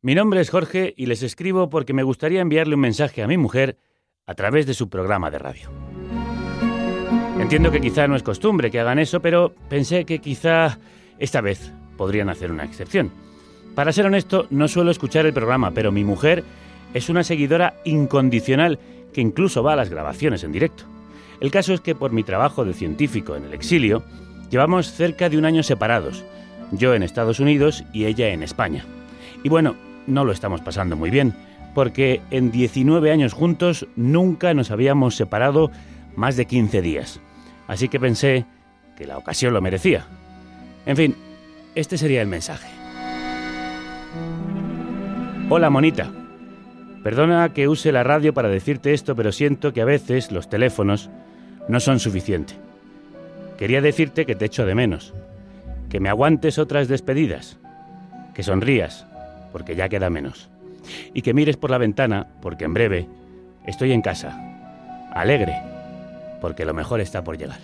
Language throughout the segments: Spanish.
Mi nombre es Jorge y les escribo porque me gustaría enviarle un mensaje a mi mujer a través de su programa de radio. Entiendo que quizá no es costumbre que hagan eso, pero pensé que quizá esta vez podrían hacer una excepción. Para ser honesto, no suelo escuchar el programa, pero mi mujer es una seguidora incondicional que incluso va a las grabaciones en directo. El caso es que por mi trabajo de científico en el exilio, llevamos cerca de un año separados, yo en Estados Unidos y ella en España. Y bueno, no lo estamos pasando muy bien, porque en 19 años juntos nunca nos habíamos separado más de 15 días. Así que pensé que la ocasión lo merecía. En fin, este sería el mensaje. Hola, monita. Perdona que use la radio para decirte esto, pero siento que a veces los teléfonos no son suficientes. Quería decirte que te echo de menos, que me aguantes otras despedidas, que sonrías, porque ya queda menos, y que mires por la ventana, porque en breve estoy en casa, alegre, porque lo mejor está por llegar.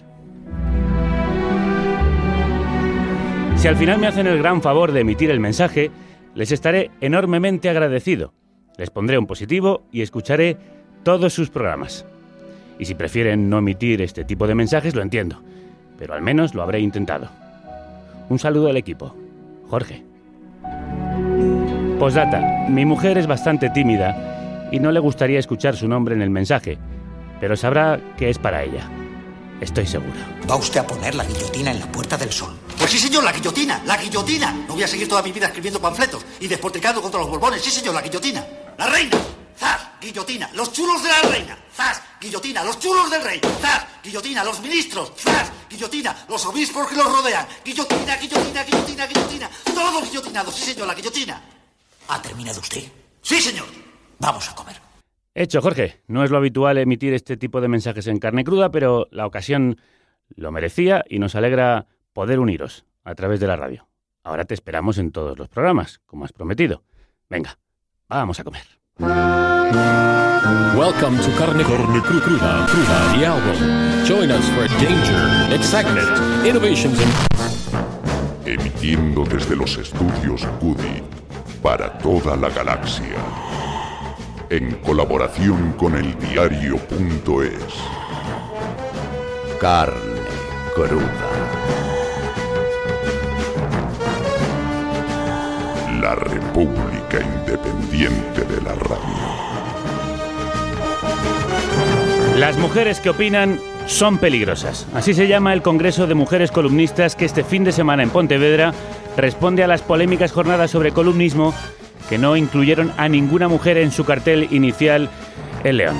Si al final me hacen el gran favor de emitir el mensaje, les estaré enormemente agradecido. Les pondré un positivo y escucharé todos sus programas. Y si prefieren no emitir este tipo de mensajes, lo entiendo, pero al menos lo habré intentado. Un saludo al equipo. Jorge. Postdata. Mi mujer es bastante tímida y no le gustaría escuchar su nombre en el mensaje, pero sabrá que es para ella. Estoy seguro. ¿Va usted a poner la guillotina en la Puerta del Sol? Pues sí, señor, la guillotina, la guillotina. No voy a seguir toda mi vida escribiendo panfletos y despotricando contra los borbones. Sí, señor, la guillotina. La reina. ¡Zas! Guillotina. Los chulos de la reina. ¡Zas! Guillotina. Los chulos del rey. ¡Zas! Guillotina. Los ministros. ¡Zas! Guillotina. Los obispos que los rodean. Guillotina, guillotina, guillotina, guillotina. Todos guillotinados. Sí, señor, la guillotina. ¿Ha terminado usted? Sí, señor. Vamos a comer. Hecho, Jorge. No es lo habitual emitir este tipo de mensajes en carne cruda, pero la ocasión lo merecía y nos alegra poder uniros a través de la radio. Ahora te esperamos en todos los programas, como has prometido. Venga, vamos a comer. Welcome to Carne, Carne Cru- Cruda, Cruda, the album. Join us for danger, excitement, innovations, and emitiendo desde los estudios Cudi para toda la galaxia, en colaboración con el diario.es. Carne cruda. La República Independiente de la Radio. Las mujeres que opinan son peligrosas. Así se llama el Congreso de Mujeres Columnistas que este fin de semana en Pontevedra responde a las polémicas jornadas sobre columnismo que no incluyeron a ninguna mujer en su cartel inicial en León.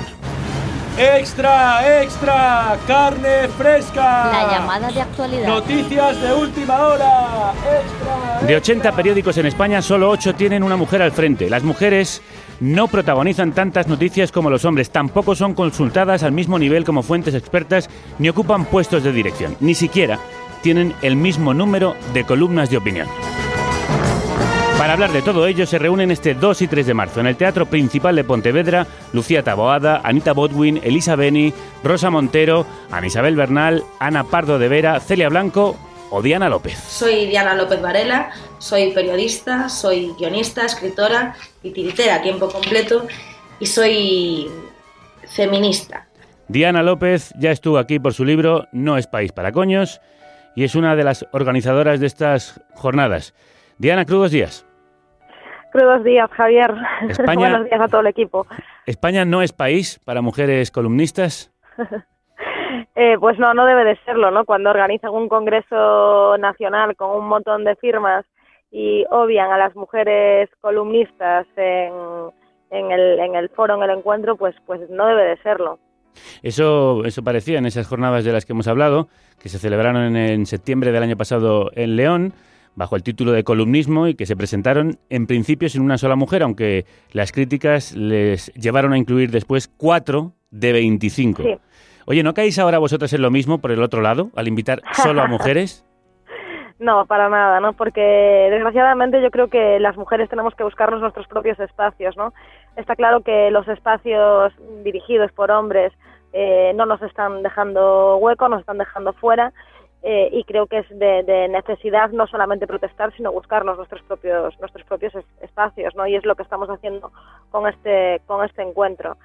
¡Extra, extra! ¡Carne fresca! La llamada de actualidad. Noticias de última hora. ¡Extra! De 80 periódicos en España, solo 8 tienen una mujer al frente. Las mujeres no protagonizan tantas noticias como los hombres, tampoco son consultadas al mismo nivel como fuentes expertas, ni ocupan puestos de dirección, ni siquiera tienen el mismo número de columnas de opinión. Para hablar de todo ello se reúnen este 2 y 3 de marzo en el Teatro Principal de Pontevedra Lucía Taboada, Anita Bodwin, Elisa Beni, Rosa Montero, Ana Isabel Bernal, Ana Pardo de Vera, Celia Blanco o Diana López. Soy Diana López Varela, soy periodista, soy guionista, escritora y tiritera a tiempo completo y soy feminista. Diana López ya estuvo aquí por su libro No es país para coños y es una de las organizadoras de estas jornadas. Diana, crudos días. Crudos días, Javier. España- Buenos días a todo el equipo. ¿España no es país para mujeres columnistas? Eh, pues no, no debe de serlo, ¿no? Cuando organizan un congreso nacional con un montón de firmas y obvian a las mujeres columnistas en, en, el, en el foro, en el encuentro, pues, pues no debe de serlo. Eso, eso parecía en esas jornadas de las que hemos hablado, que se celebraron en, en septiembre del año pasado en León, bajo el título de columnismo y que se presentaron en principio sin una sola mujer, aunque las críticas les llevaron a incluir después cuatro de 25. Sí. Oye, ¿no caéis ahora vosotras en lo mismo por el otro lado, al invitar solo a mujeres? No, para nada, ¿no? Porque desgraciadamente yo creo que las mujeres tenemos que buscarnos nuestros propios espacios, ¿no? Está claro que los espacios dirigidos por hombres eh, no nos están dejando hueco, nos están dejando fuera. eh, y creo que es de, necesidad no solamente protestar, sino buscarnos nuestros propios, nuestros propios espacios, ¿no? Y es lo que estamos haciendo con este, con este encuentro.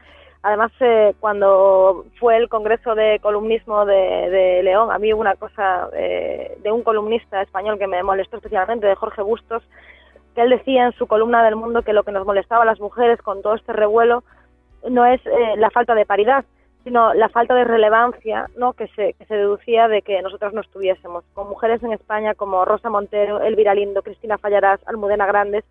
Además, eh, cuando fue el Congreso de Columnismo de, León, a mí una cosa eh, de un columnista español que me molestó especialmente, de Jorge Bustos, él decía en su columna del Mundo que lo que nos molestaba a las mujeres con todo este revuelo no es eh, la falta de paridad, sino la falta de relevancia ¿no? que, se, que se deducía de que nosotras no estuviésemos. Con mujeres en España como Rosa Montero, Elvira Lindo, Cristina Fallarás, Almudena Grandes,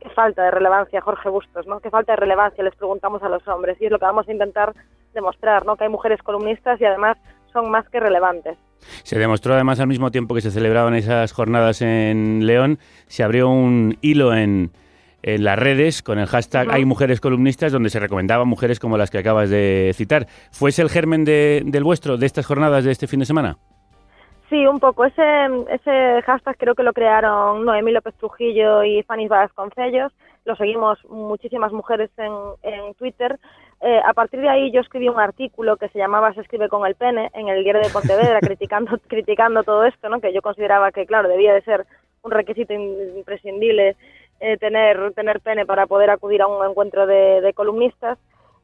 qué falta de relevancia, Jorge Bustos, ¿no? Qué falta de relevancia les preguntamos a los hombres y es lo que vamos a intentar demostrar, ¿no? Que hay mujeres columnistas y además son más que relevantes. Se demostró además al mismo tiempo que se celebraban esas jornadas en León, se abrió un hilo en, en las redes con el hashtag Hay mujeres columnistas donde se recomendaban mujeres como las que acabas de citar. ¿Fue ese el germen de, del vuestro, de estas jornadas de este fin de semana? Sí, un poco. Ese, ese hashtag creo que lo crearon Noemí López Trujillo y Fanny Vasconcellos. Lo seguimos muchísimas mujeres en, en Twitter. Eh, a partir de ahí yo escribí un artículo que se llamaba Se escribe con el pene en el diario de Pontevedra criticando, criticando todo esto, ¿no? que yo consideraba que, claro, debía de ser un requisito imprescindible eh, tener, tener pene para poder acudir a un encuentro de, columnistas.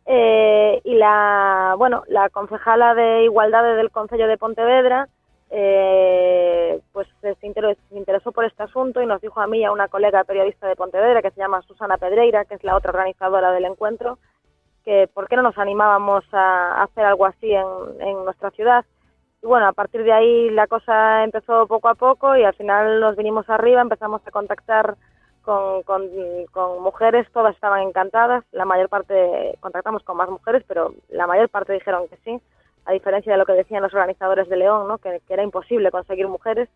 Eh, y la, bueno, la concejala de Igualdad del Consejo de Pontevedra eh, pues se interesó, por este asunto y nos dijo a mí y a una colega periodista de Pontevedra que se llama Susana Pedreira, que es la otra organizadora del encuentro, que por qué no nos animábamos a, hacer algo así en, nuestra ciudad. Y bueno, a partir de ahí la cosa empezó poco a poco y al final nos vinimos arriba, empezamos a contactar con, con, con mujeres, todas estaban encantadas, la mayor parte, contactamos con más mujeres, pero la mayor parte dijeron que sí a diferencia de lo que decían los organizadores de León, ¿no? que, era imposible conseguir mujeres.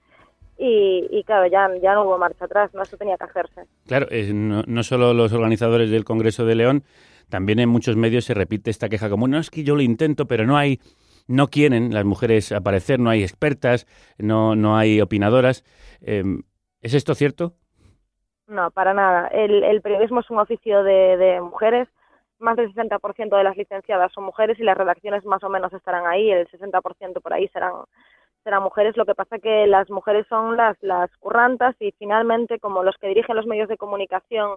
Y, claro, ya, ya no hubo marcha atrás, ¿no? eso tenía que hacerse. Claro, no, no, solo los organizadores del Congreso de León, también en muchos medios se repite esta queja común, no es que yo lo intento, pero no hay, no quieren las mujeres aparecer, no hay expertas, no, no hay opinadoras. Em, ¿Es esto cierto? No, para nada. El, el periodismo es un oficio de, de mujeres más del 60% de las licenciadas son mujeres y las redacciones más o menos estarán ahí, el 60% por ahí serán serán mujeres, lo que pasa que las mujeres son las las currantas y finalmente como los que dirigen los medios de comunicación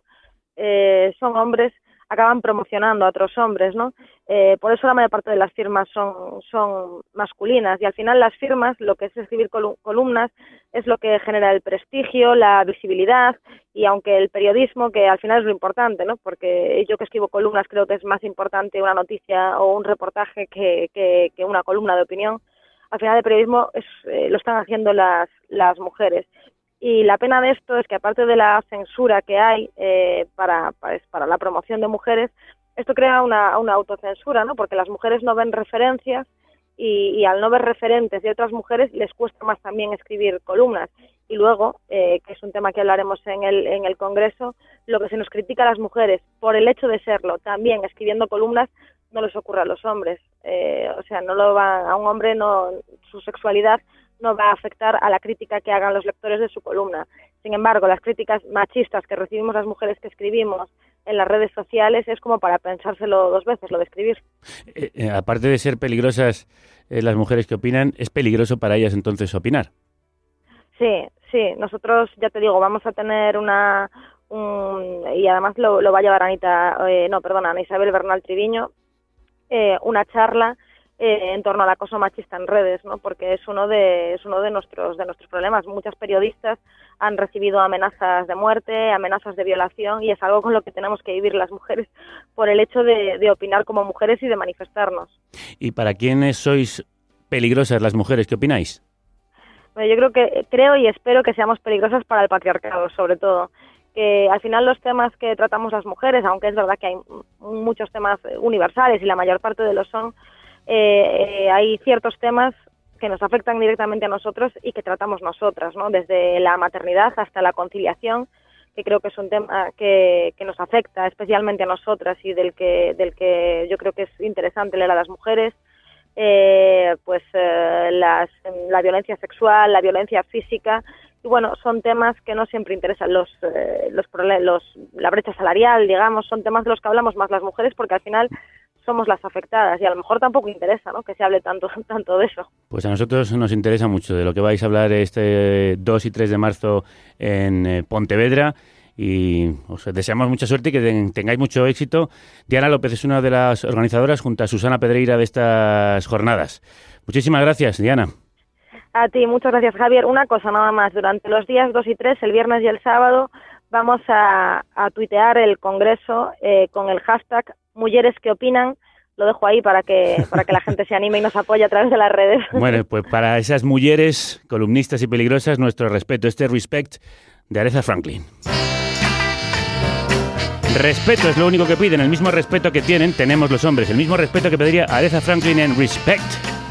eh, son hombres, acaban promocionando a otros hombres, ¿no? Eh, por eso la mayor parte de las firmas son, son masculinas y al final las firmas, lo que es escribir columnas, es lo que genera el prestigio, la visibilidad y aunque el periodismo, que al final es lo importante, ¿no? Porque yo que escribo columnas creo que es más importante una noticia o un reportaje que, una columna de opinión, al final el periodismo es, eh, lo están haciendo las, las mujeres. Y la pena de esto es que aparte de la censura que hay eh, para, para, la promoción de mujeres, esto crea una, una autocensura, ¿no? Porque las mujeres no ven referencias y, al no ver referentes de otras mujeres les cuesta más también escribir columnas. Y luego, eh, que es un tema que hablaremos en el, en el Congreso, lo que se nos critica a las mujeres por el hecho de serlo, también escribiendo columnas, no les ocurre a los hombres. Eh, o sea, no lo va a un hombre, no su sexualidad no va a afectar a la crítica que hagan los lectores de su columna. Sin embargo, las críticas machistas que recibimos las mujeres que escribimos en las redes sociales es como para pensárselo dos veces, lo de escribir. Eh, eh, aparte de ser peligrosas eh, las mujeres que opinan, ¿es peligroso para ellas entonces opinar? Sí, sí. Nosotros, ya te digo, vamos a tener una... y además lo, lo, va a llevar Anita, no, perdona, Ana Isabel Bernal Triviño, una charla eh, en torno al acoso machista en redes, ¿no? Porque es uno de es uno de nuestros de nuestros problemas. Muchos periodistas han recibido amenazas de muerte, amenazas de violación y es algo con lo que tenemos que vivir las mujeres por el hecho de, opinar como mujeres y de manifestarnos. ¿Y para quiénes sois peligrosas las mujeres? ¿Qué opináis? yo creo que creo y espero que seamos peligrosas para el patriarcado, sobre todo que al final los temas que tratamos las mujeres, aunque es verdad que hay muchos temas universales y la mayor parte de los son, eh, hay ciertos temas que nos afectan directamente a nosotros y que tratamos nosotras, ¿no? Desde la maternidad hasta la conciliación, que creo que es un tema que, que nos afecta especialmente a nosotras y del que, del que yo creo que es interesante leer a las mujeres, eh, pues eh, las, la violencia sexual, la violencia física, y bueno, son temas que no siempre interesan los, eh, los, los, la brecha salarial, digamos, son temas de los que hablamos más las mujeres porque al final somos las afectadas y a lo mejor tampoco interesa ¿no? que se hable tanto, tanto de eso. Pues a nosotros nos interesa mucho de lo que vais a hablar este 2 y 3 de marzo en eh, Pontevedra y os deseamos mucha suerte y que tengáis mucho éxito. Diana López es una de las organizadoras junto a Susana Pedreira de estas jornadas. Muchísimas gracias, Diana. A ti, muchas gracias, Javier. Una cosa nada más, durante los días 2 y 3, el viernes y el sábado, vamos a, tuitear el Congreso eh, con el hashtag Mujeres que opinan. Lo dejo ahí para que, para que la gente se anime y nos apoye a través de las redes. Bueno, pues para esas mujeres columnistas y peligrosas, nuestro respeto, este respect de Aretha Franklin. Respeto es lo único que piden, el mismo respeto que tienen, tenemos los hombres, el mismo respeto que pediría Aretha Franklin en Respect.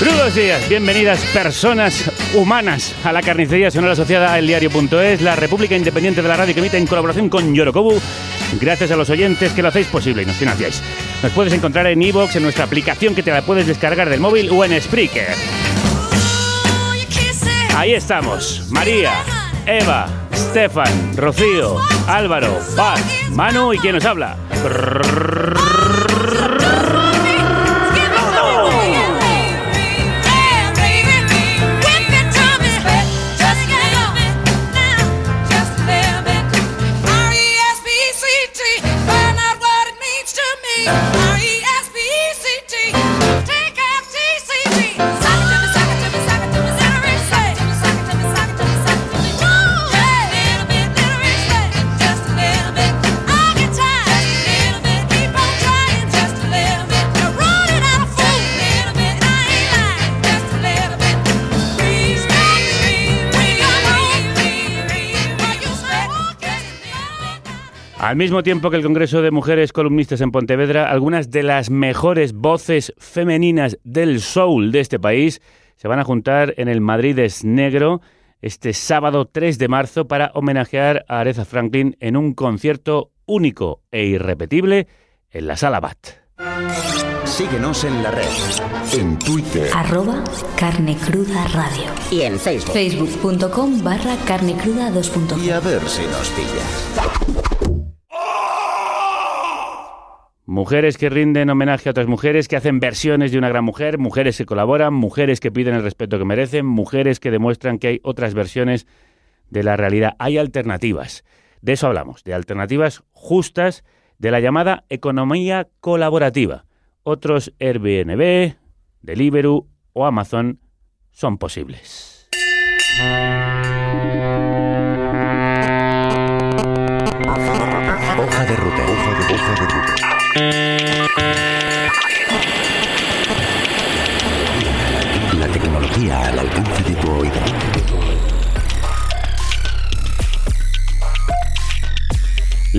Buenos días, bienvenidas personas humanas a la carnicería sonora asociada a eldiario.es, la República Independiente de la Radio que emite en colaboración con Yorokobu. Gracias a los oyentes que lo hacéis posible y nos financiáis. Nos puedes encontrar en iVoox, en nuestra aplicación que te la puedes descargar del móvil o en Spreaker. Ahí estamos, María, Eva, Stefan, Rocío, Álvaro, Paz, Manu y quien nos habla. Al mismo tiempo que el Congreso de Mujeres Columnistas en Pontevedra, algunas de las mejores voces femeninas del soul de este país se van a juntar en el Madrid es Negro este sábado 3 de marzo para homenajear a Aretha Franklin en un concierto único e irrepetible en la Sala Bat. Síguenos en la red. En Twitter. Arroba Carne Cruda Radio. Y en Facebook. Facebook.com barra Carne Cruda 2.0. Y a ver si nos pillas. Mujeres que rinden homenaje a otras mujeres, que hacen versiones de una gran mujer, mujeres que colaboran, mujeres que piden el respeto que merecen, mujeres que demuestran que hay otras versiones de la realidad. Hay alternativas. De eso hablamos, de alternativas justas de la llamada economía colaborativa. Otros Airbnb, Deliveroo o Amazon son posibles.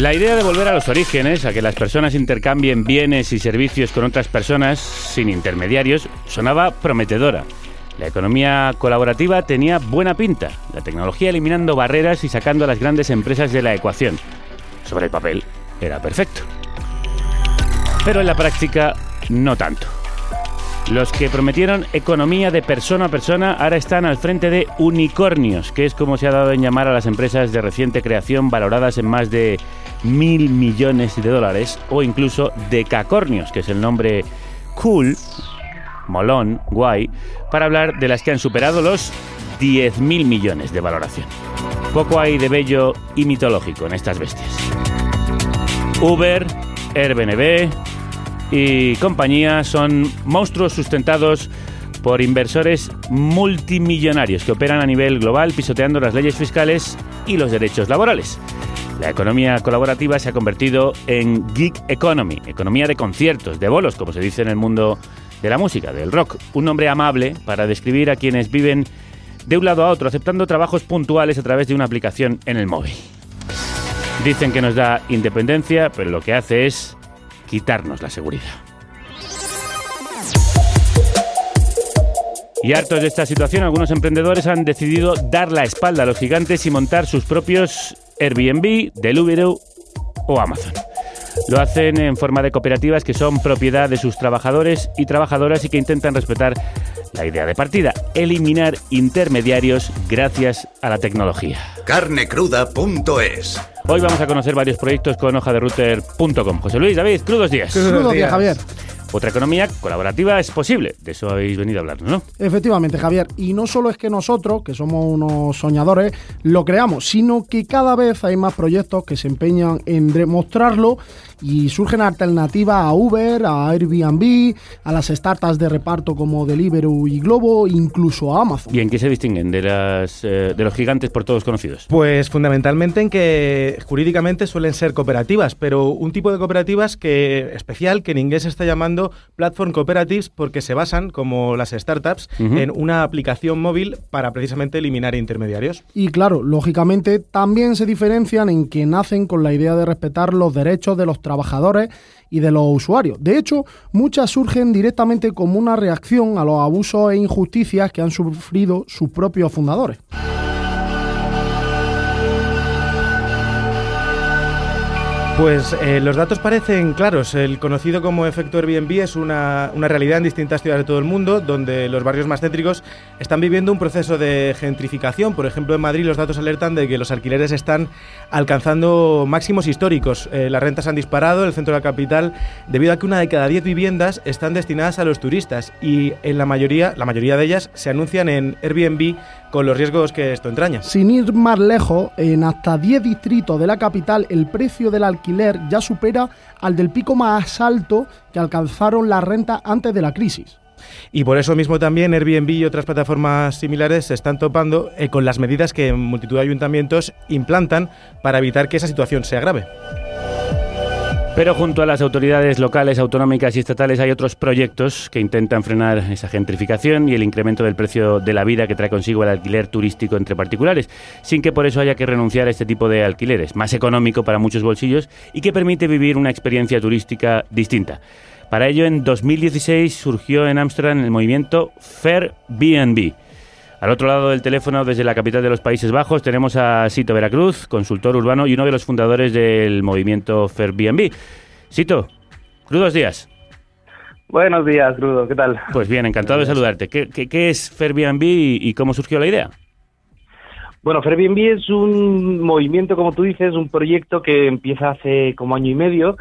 La idea de volver a los orígenes, a que las personas intercambien bienes y servicios con otras personas sin intermediarios, sonaba prometedora. La economía colaborativa tenía buena pinta, la tecnología eliminando barreras y sacando a las grandes empresas de la ecuación. Sobre el papel, era perfecto pero en la práctica no tanto. Los que prometieron economía de persona a persona ahora están al frente de unicornios, que es como se ha dado en llamar a las empresas de reciente creación valoradas en más de mil millones de dólares, o incluso decacornios, que es el nombre cool, molón, guay, para hablar de las que han superado los 10.000 millones de valoración. Poco hay de bello y mitológico en estas bestias. Uber, Airbnb y compañía son monstruos sustentados por inversores multimillonarios que operan a nivel global pisoteando las leyes fiscales y los derechos laborales. La economía colaborativa se ha convertido en gig economy, economía de conciertos, de bolos, como se dice en el mundo de la música, del rock. Un nombre amable para describir a quienes viven de un lado a otro, aceptando trabajos puntuales a través de una aplicación en el móvil. Dicen que nos da independencia, pero lo que hace es quitarnos la seguridad. Y hartos de esta situación, algunos emprendedores han decidido dar la espalda a los gigantes y montar sus propios Airbnb, Deliveroo o Amazon. Lo hacen en forma de cooperativas que son propiedad de sus trabajadores y trabajadoras y que intentan respetar la idea de partida, eliminar intermediarios gracias a la tecnología. Carnecruda.es Hoy vamos a conocer varios proyectos con hojaderouter.com. José Luis, David, crudos días. Crudos días, Javier. Otra economía colaborativa es posible. De eso habéis venido a hablar, ¿no? Efectivamente, Javier. Y no solo es que nosotros, que somos unos soñadores, lo creamos, sino que cada vez hay más proyectos que se empeñan en demostrarlo y surgen alternativas a Uber, a Airbnb, a las startups de reparto como Deliveroo y Globo, incluso a Amazon. ¿Y en qué se distinguen de, las, eh, de los gigantes por todos conocidos? Pues fundamentalmente en que jurídicamente suelen ser cooperativas, pero un tipo de cooperativas que especial que en inglés se está llamando platform cooperatives porque se basan, como las startups, en una aplicación móvil para precisamente eliminar intermediarios. Y claro, lógicamente también se diferencian en que nacen con la idea de respetar los derechos de los trabajadores y de los usuarios. De hecho, muchas surgen directamente como una reacción a los abusos e injusticias que han sufrido sus propios fundadores. Pues eh, los datos parecen claros. El conocido como efecto Airbnb es una, una realidad en distintas ciudades de todo el mundo, donde los barrios más céntricos están viviendo un proceso de gentrificación. Por ejemplo, en Madrid los datos alertan de que los alquileres están alcanzando máximos históricos. Eh, las rentas han disparado en el centro de la capital debido a que una de cada diez viviendas están destinadas a los turistas y en la mayoría, la mayoría de ellas se anuncian en Airbnb con los riesgos que esto entraña. Sin ir más lejos, en hasta 10 distritos de la capital el precio del alquiler ya supera al del pico más alto que alcanzaron las rentas antes de la crisis. Y por eso mismo también Airbnb y otras plataformas similares se están topando eh, con las medidas que multitud de ayuntamientos implantan para evitar que esa situación se agrave. Pero junto a las autoridades locales, autonómicas y estatales hay otros proyectos que intentan frenar esa gentrificación y el incremento del precio de la vida que trae consigo el alquiler turístico entre particulares, sin que por eso haya que renunciar a este tipo de alquileres, más económico para muchos bolsillos y que permite vivir una experiencia turística distinta. Para ello, en 2016 surgió en Ámsterdam el movimiento Fairbnb. Al otro lado del teléfono, desde la capital de los Países Bajos, tenemos a Sito Veracruz, consultor urbano y uno de los fundadores del movimiento Fairbnb. Sito, crudos días. Buenos días, Crudo, ¿qué tal? Pues bien, encantado de saludarte. ¿Qué, qué, qué es Fairbnb y, y cómo surgió la idea? Bueno, Fairbnb es un movimiento, como tú dices, un proyecto que empieza hace como año y medio.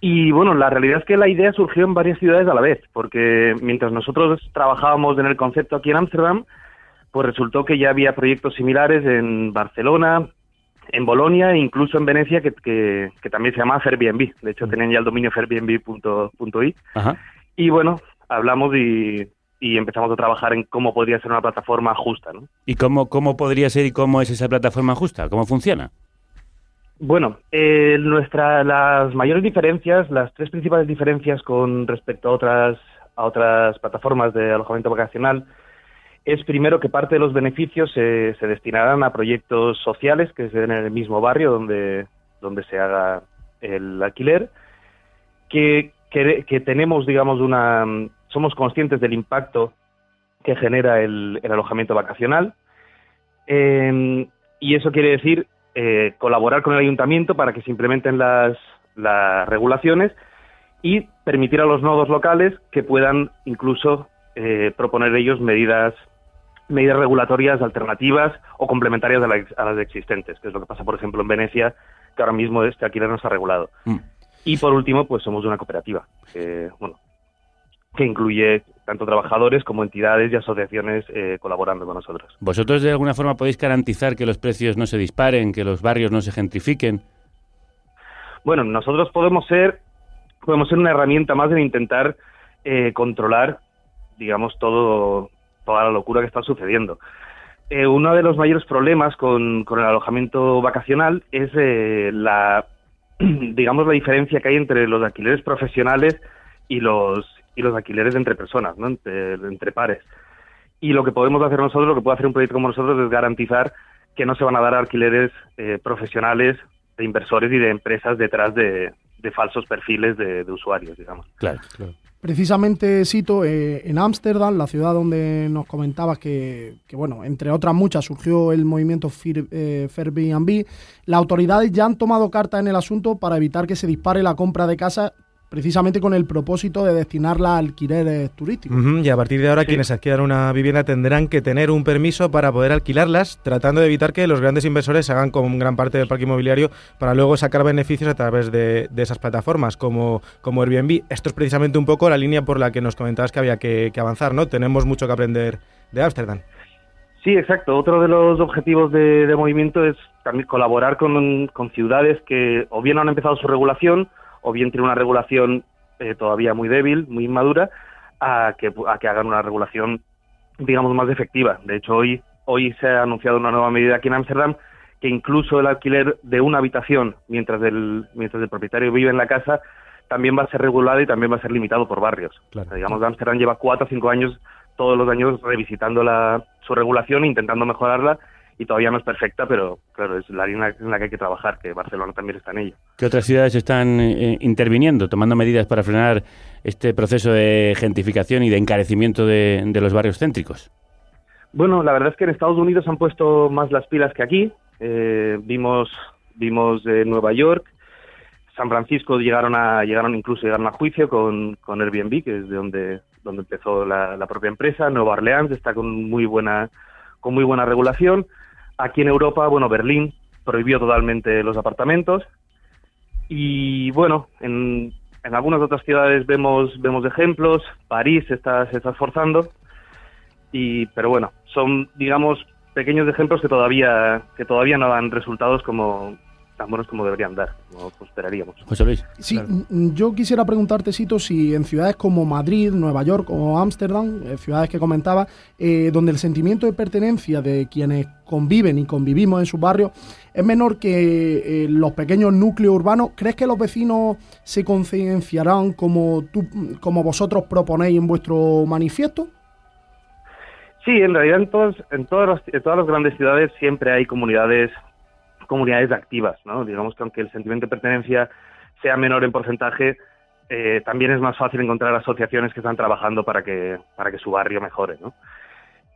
Y bueno, la realidad es que la idea surgió en varias ciudades a la vez, porque mientras nosotros trabajábamos en el concepto aquí en Ámsterdam, pues resultó que ya había proyectos similares en Barcelona, en Bolonia e incluso en Venecia, que, que, que también se llama Fairbnb. De hecho, tenían ya el dominio fairbnb.i. Ajá. Y bueno, hablamos y, y empezamos a trabajar en cómo podría ser una plataforma justa, ¿no? ¿Y cómo, cómo podría ser y cómo es esa plataforma justa? ¿Cómo funciona? Bueno, eh, nuestra, las mayores diferencias, las tres principales diferencias con respecto a otras, a otras plataformas de alojamiento vacacional, es primero que parte de los beneficios se, se destinarán a proyectos sociales que se den en el mismo barrio donde, donde se haga el alquiler, que, que, tenemos, digamos, una, somos conscientes del impacto que genera el, alojamiento vacacional, eh, y eso quiere decir eh, colaborar con el ayuntamiento para que se implementen las, las regulaciones y permitir a los nodos locales que puedan incluso eh, proponer ellos medidas medidas regulatorias alternativas o complementarias a, la- a las existentes, que es lo que pasa, por ejemplo, en Venecia, que ahora mismo este alquiler no está regulado. Mm. Y por último, pues somos una cooperativa, que, bueno, que incluye tanto trabajadores como entidades y asociaciones eh, colaborando con nosotros. ¿Vosotros de alguna forma podéis garantizar que los precios no se disparen, que los barrios no se gentrifiquen? Bueno, nosotros podemos ser, podemos ser una herramienta más de intentar eh, controlar, digamos, todo, toda la locura que está sucediendo. Eh, uno de los mayores problemas con, el alojamiento vacacional es eh, la, digamos, la diferencia que hay entre los alquileres profesionales y los y los alquileres entre personas, ¿no? entre, pares. Y lo que podemos hacer nosotros, lo que puede hacer un proyecto como nosotros, es garantizar que no se van a dar alquileres eh, profesionales de inversores y de empresas detrás de, de falsos perfiles de, de, usuarios, digamos. Claro, claro. Precisamente cito eh, en Ámsterdam, la ciudad donde nos comentabas que, que, bueno, entre otras muchas surgió el movimiento Fir, eh. Las autoridades ya han tomado carta en el asunto para evitar que se dispare la compra de casas precisamente con el propósito de destinarla a alquileres turísticos. Uh -huh, y a partir de ahora, sí. quienes adquieran una vivienda tendrán que tener un permiso para poder alquilarlas, tratando de evitar que los grandes inversores se hagan con gran parte del parque inmobiliario para luego sacar beneficios a través de, de esas plataformas como, como, Airbnb. Esto es precisamente un poco la línea por la que nos comentabas que había que, que avanzar, ¿no? Tenemos mucho que aprender de Ámsterdam. Sí, exacto. Otro de los objetivos de, de movimiento es también colaborar con, con ciudades que o bien han empezado su regulación o bien tiene una regulación eh, todavía muy débil, muy inmadura, a que, a que hagan una regulación, digamos, más efectiva. De hecho, hoy, hoy se ha anunciado una nueva medida aquí en Ámsterdam que incluso el alquiler de una habitación mientras el, mientras el propietario vive en la casa también va a ser regulado y también va a ser limitado por barrios. Claro. O sea, digamos, Ámsterdam lleva cuatro o cinco años, todos los años, revisitando la, su regulación, intentando mejorarla y todavía no es perfecta, pero claro, es la línea en la que hay que trabajar, que Barcelona también está en ello. ¿Qué otras ciudades están eh, interviniendo, tomando medidas para frenar este proceso de gentrificación y de encarecimiento de, de, los barrios céntricos? Bueno, la verdad es que en Estados Unidos han puesto más las pilas que aquí. Eh, vimos vimos eh, Nueva York, San Francisco llegaron a llegaron incluso llegaron a juicio con, con Airbnb, que es de donde donde empezó la, la propia empresa. Nueva Orleans está con muy buena con muy buena regulación. Aquí en Europa, bueno, Berlín prohibió totalmente los apartamentos. Y bueno, en, en algunas otras ciudades vemos, vemos ejemplos. París está, se está esforzando. Y, pero bueno, son, digamos, pequeños ejemplos que todavía, que todavía no dan resultados como, tan buenos como deberían dar, como esperaríamos. José Luis. Sí, claro. yo quisiera preguntarte, Sito, si en ciudades como Madrid, Nueva York o Ámsterdam, eh, ciudades que comentaba, eh, donde el sentimiento de pertenencia de quienes conviven y convivimos en sus barrios es menor que eh, los pequeños núcleos urbanos, ¿crees que los vecinos se concienciarán como, tú, como vosotros proponéis en vuestro manifiesto? Sí, en realidad en, todos, en, todas las, en todas las grandes ciudades siempre hay comunidades comunidades activas, ¿no? Digamos que aunque el sentimiento de pertenencia sea menor en porcentaje, eh, también es más fácil encontrar asociaciones que están trabajando para que, para que su barrio mejore, ¿no?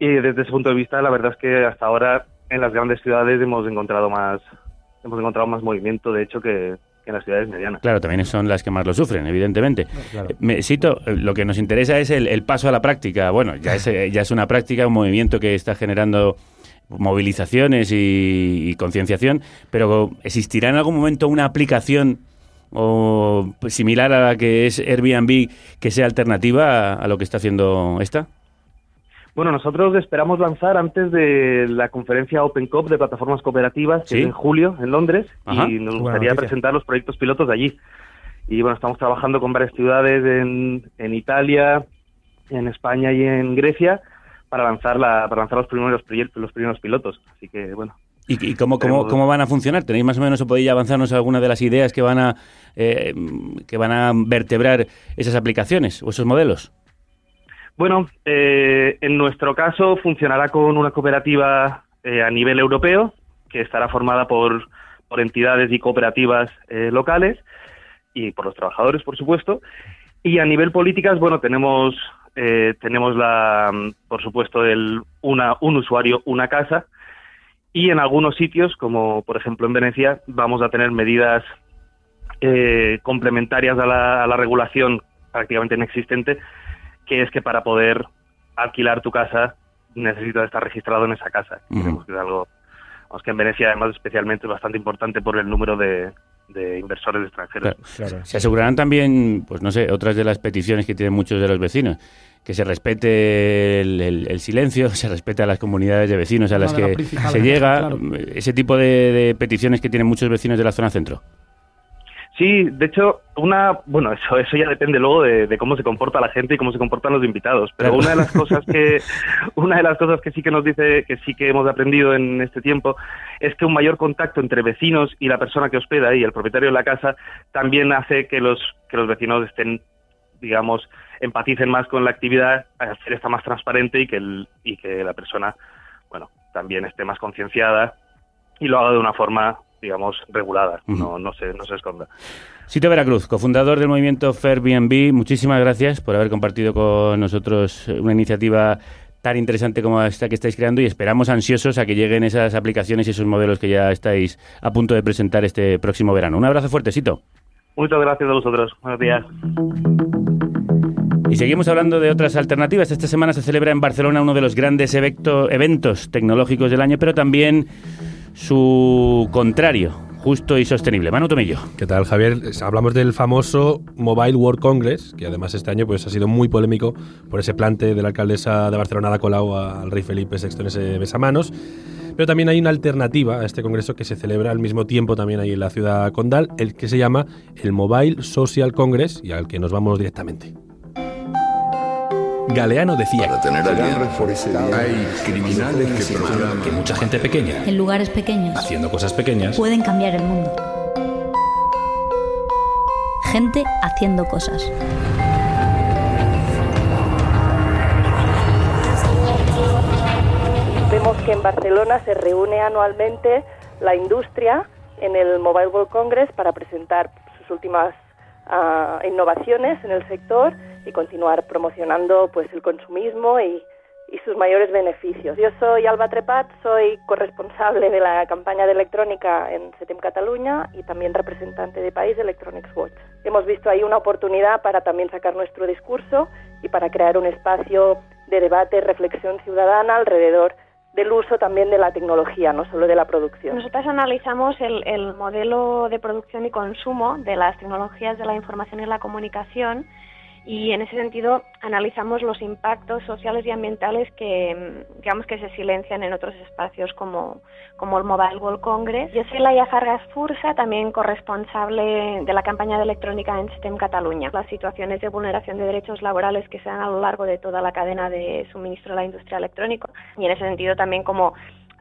Y desde ese punto de vista, la verdad es que hasta ahora en las grandes ciudades hemos encontrado más, hemos encontrado más movimiento, de hecho, que, que en las ciudades medianas. Claro, también son las que más lo sufren, evidentemente. Claro. Me cito, lo que nos interesa es el, el, paso a la práctica. Bueno, ya es, ya es una práctica, un movimiento que está generando movilizaciones y, y concienciación, pero ¿existirá en algún momento una aplicación o similar a la que es Airbnb que sea alternativa a, a lo que está haciendo esta? Bueno, nosotros esperamos lanzar antes de la conferencia Open Cop de plataformas cooperativas, que ¿Sí? es en julio en Londres, Ajá. y nos gustaría presentar los proyectos pilotos de allí. Y bueno, estamos trabajando con varias ciudades en, en Italia, en España y en Grecia para lanzar la para lanzar los primeros proyectos, los primeros pilotos. Así que bueno. ¿Y, y cómo, cómo, cómo, van a funcionar? ¿Tenéis más o menos o podéis avanzarnos alguna de las ideas que van a eh, que van a vertebrar esas aplicaciones o esos modelos? Bueno, eh, en nuestro caso funcionará con una cooperativa eh, a nivel europeo que estará formada por, por entidades y cooperativas eh, locales y por los trabajadores, por supuesto. Y a nivel políticas, bueno, tenemos eh, tenemos la, por supuesto, el una, un usuario, una casa, y en algunos sitios, como por ejemplo en Venecia, vamos a tener medidas eh, complementarias a la, a la, regulación prácticamente inexistente, que es que para poder alquilar tu casa necesitas estar registrado en esa casa. Uh -huh. Creemos que es algo, vamos, que en Venecia además especialmente es bastante importante por el número de, de inversores extranjeros. Claro, claro. Se asegurarán también, pues no sé, otras de las peticiones que tienen muchos de los vecinos, que se respete el, el, el silencio, se respete a las comunidades de vecinos a las que se llega, claro. ese tipo de, de, peticiones que tienen muchos vecinos de la zona centro. Sí, de hecho, una, bueno, eso, eso ya depende luego de, cómo se comporta la gente y cómo se comportan los invitados. Pero una de las cosas que, una de las cosas que sí que nos dice, que sí que hemos aprendido en este tiempo, es que un mayor contacto entre vecinos y la persona que hospeda y el propietario de la casa también hace que los, que los vecinos estén, digamos, empaticen más con la actividad, hacer esta más transparente y que el, y que la persona, bueno, también esté más concienciada y lo haga de una forma digamos, regulada, no, no, se, no se esconda. Sito Veracruz, cofundador del movimiento Fairbnb, muchísimas gracias por haber compartido con nosotros una iniciativa tan interesante como esta que estáis creando y esperamos ansiosos a que lleguen esas aplicaciones y esos modelos que ya estáis a punto de presentar este próximo verano. Un abrazo fuerte, Sito. Muchas gracias a vosotros. Buenos días. Y seguimos hablando de otras alternativas. Esta semana se celebra en Barcelona uno de los grandes eventos tecnológicos del año, pero también su contrario, justo y sostenible. Manu Tomillo. ¿Qué tal, Javier? Hablamos del famoso Mobile World Congress, que además este año pues, ha sido muy polémico por ese plante de la alcaldesa de Barcelona, Ada Colau, al rey Felipe VI en ese besamanos. Pero también hay una alternativa a este congreso que se celebra al mismo tiempo también ahí en la ciudad condal, el que se llama el Mobile Social Congress y al que nos vamos directamente. Galeano decía hay criminales que que mucha gente pequeña, en lugares pequeños, haciendo cosas pequeñas, pueden cambiar el mundo. Gente haciendo cosas. Vemos que en Barcelona se reúne anualmente la industria en el Mobile World Congress para presentar sus últimas ah, innovaciones en el sector y continuar promocionando pues el consumismo y, sus mayores beneficios. Yo soy Alba Trepat, soy corresponsable de la campaña de electrónica en SETEM Cataluña y también representante de país de Electronics Watch. Hemos visto ahí una oportunidad para también sacar nuestro discurso y para crear un espacio de debate y reflexión ciudadana alrededor del uso también de la tecnología, no solo de la producción. Nosotros analizamos el, el modelo de producción y consumo de las tecnologías de la información y la comunicación y en ese sentido analizamos los impactos sociales y ambientales que mm, digamos que se silencian en otros espacios como, como el Mobile World Congress. Yo soy Laia Fargas Fursa, también corresponsable de la campaña de electrónica en STEM Cataluña. Las situaciones de vulneración de derechos laborales que se dan a lo largo de toda la cadena de suministro de la industria electrónica y en ese sentido también como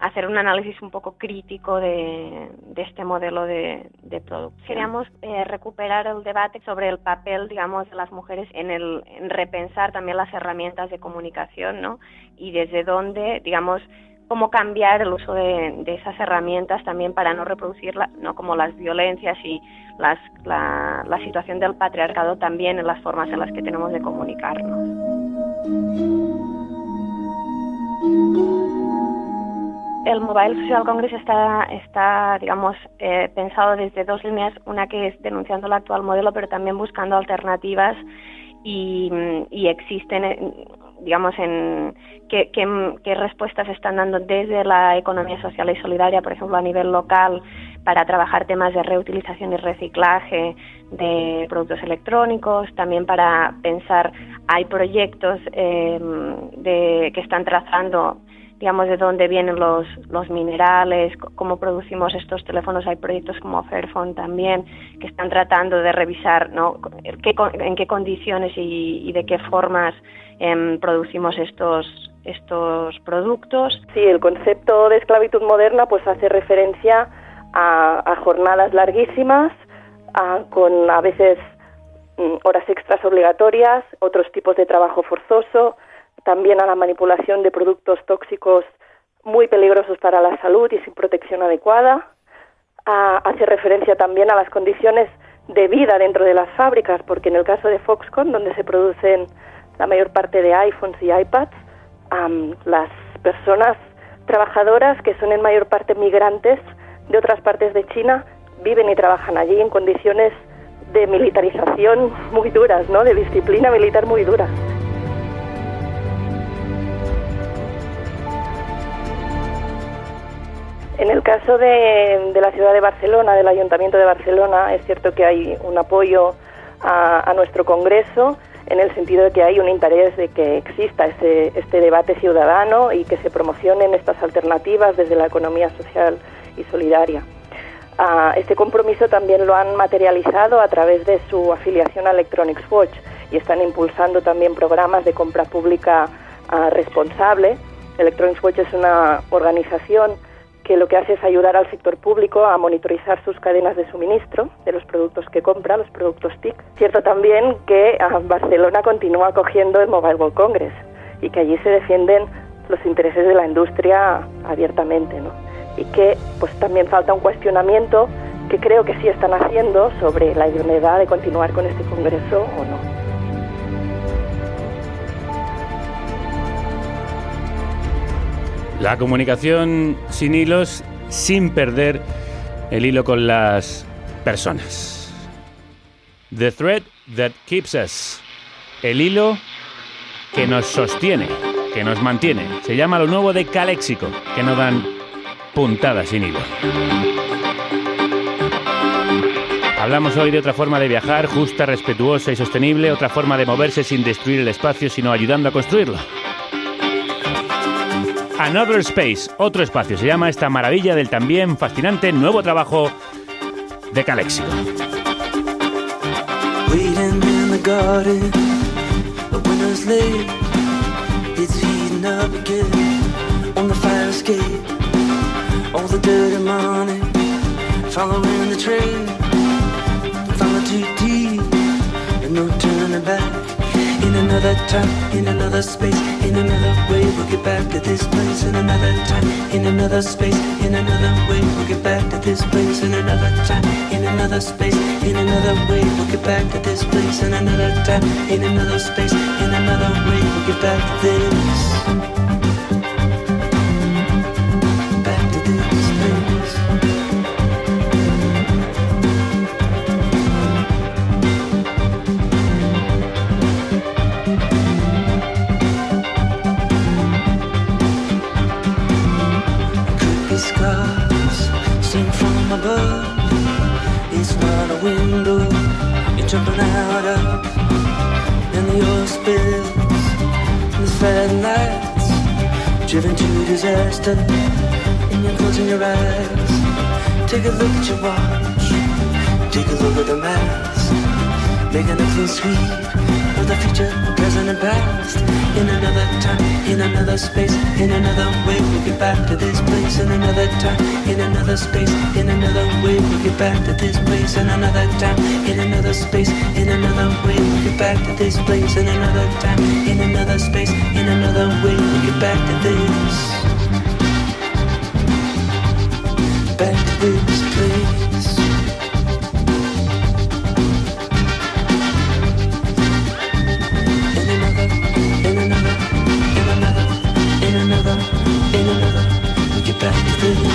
hacer un análisis un poco crítico de, este modelo de, producción. Queríamos eh, recuperar el debate sobre el papel, digamos, de las mujeres en, el, repensar también las herramientas de comunicación, ¿no? Y desde dónde, digamos, cómo cambiar el uso de, esas herramientas también para no reproducirla, ¿no? Como las violencias y las, la, la situación del patriarcado también en las formas en las que tenemos de comunicarnos. El Mobile Social Congress está, está digamos, eh, pensado desde dos líneas, una que es denunciando el actual modelo, pero también buscando alternativas y, existen, eh, digamos, en qué, qué, respuestas están dando desde la economía social y solidaria, por ejemplo, a nivel local, para trabajar temas de reutilización y reciclaje de productos electrónicos, también para pensar, hay proyectos eh, de, que están trazando digamos, de dónde vienen los, los minerales, cómo producimos estos teléfonos. Hay proyectos como Fairphone también que están tratando de revisar ¿no? ¿Qué, en qué condiciones y, de qué formas em, producimos estos, estos productos. Sí, el concepto de esclavitud moderna pues hace referencia a, jornadas larguísimas, con a veces mm, horas extras obligatorias, otros tipos de trabajo forzoso, también a la manipulación de productos tóxicos muy peligrosos para la salud y sin protección adecuada. hace referencia también a las condiciones de vida dentro de las fábricas, porque en el caso de Foxconn, donde se producen la mayor parte de iPhones y iPads, las personas trabajadoras, que son en mayor parte migrantes de otras partes de China, viven y trabajan allí en condiciones de militarización muy duras, ¿no? de disciplina militar muy dura. En el caso de, la ciudad de Barcelona, del Ayuntamiento de Barcelona, es cierto que hay un apoyo a, nuestro Congreso en el sentido de que hay un interés de que exista este debate ciudadano y que se promocionen estas alternativas desde la economía social y solidaria. ah, este compromiso también lo han materializado a través de su afiliación a Electronics Watch y están impulsando también programas de compra pública ah, responsable. Electronics Watch es una organización que lo que hace es ayudar al sector público a monitorizar sus cadenas de suministro de los productos que compra, los productos TIC. Cierto también que ah, Barcelona continúa acogiendo el Mobile World Congress y que allí se defienden los intereses de la industria abiertamente, ¿no? Y que pues también falta un cuestionamiento que creo que sí están haciendo sobre la idoneidad de continuar con este congreso o no. La comunicación sin hilos, sin perder el hilo con las personas. The thread that keeps us. El hilo que nos sostiene, que nos mantiene. Se llama lo nuevo de Caléxico, que no dan puntadas sin hilo. Hablamos hoy de otra forma de viajar, justa, respetuosa y sostenible, otra forma de moverse sin destruir el espacio, sino ayudando a construirlo. Another Space, otro espacio, se llama esta maravilla del también fascinante nuevo trabajo de the another time, in another space, in another way, we'll get back to this place. In another time, in another space, in another way, we'll get back to this place. In another time, in another space, in another way, we'll get back to this place. In another time, in another space, in another way, we'll get back to this. Disaster. And you're closing your eyes. Take a look at your watch. Take a look at the mask. Making it feel sweet. Of the future, present, and past. In another time, in another space, in another way, we'll get back to this place. In another time, in another space, in another way, we'll get back to this place. In another time, in another space, in another way, we'll get back to this place. In another time, in another space, in another way, we'll get back to this. Back to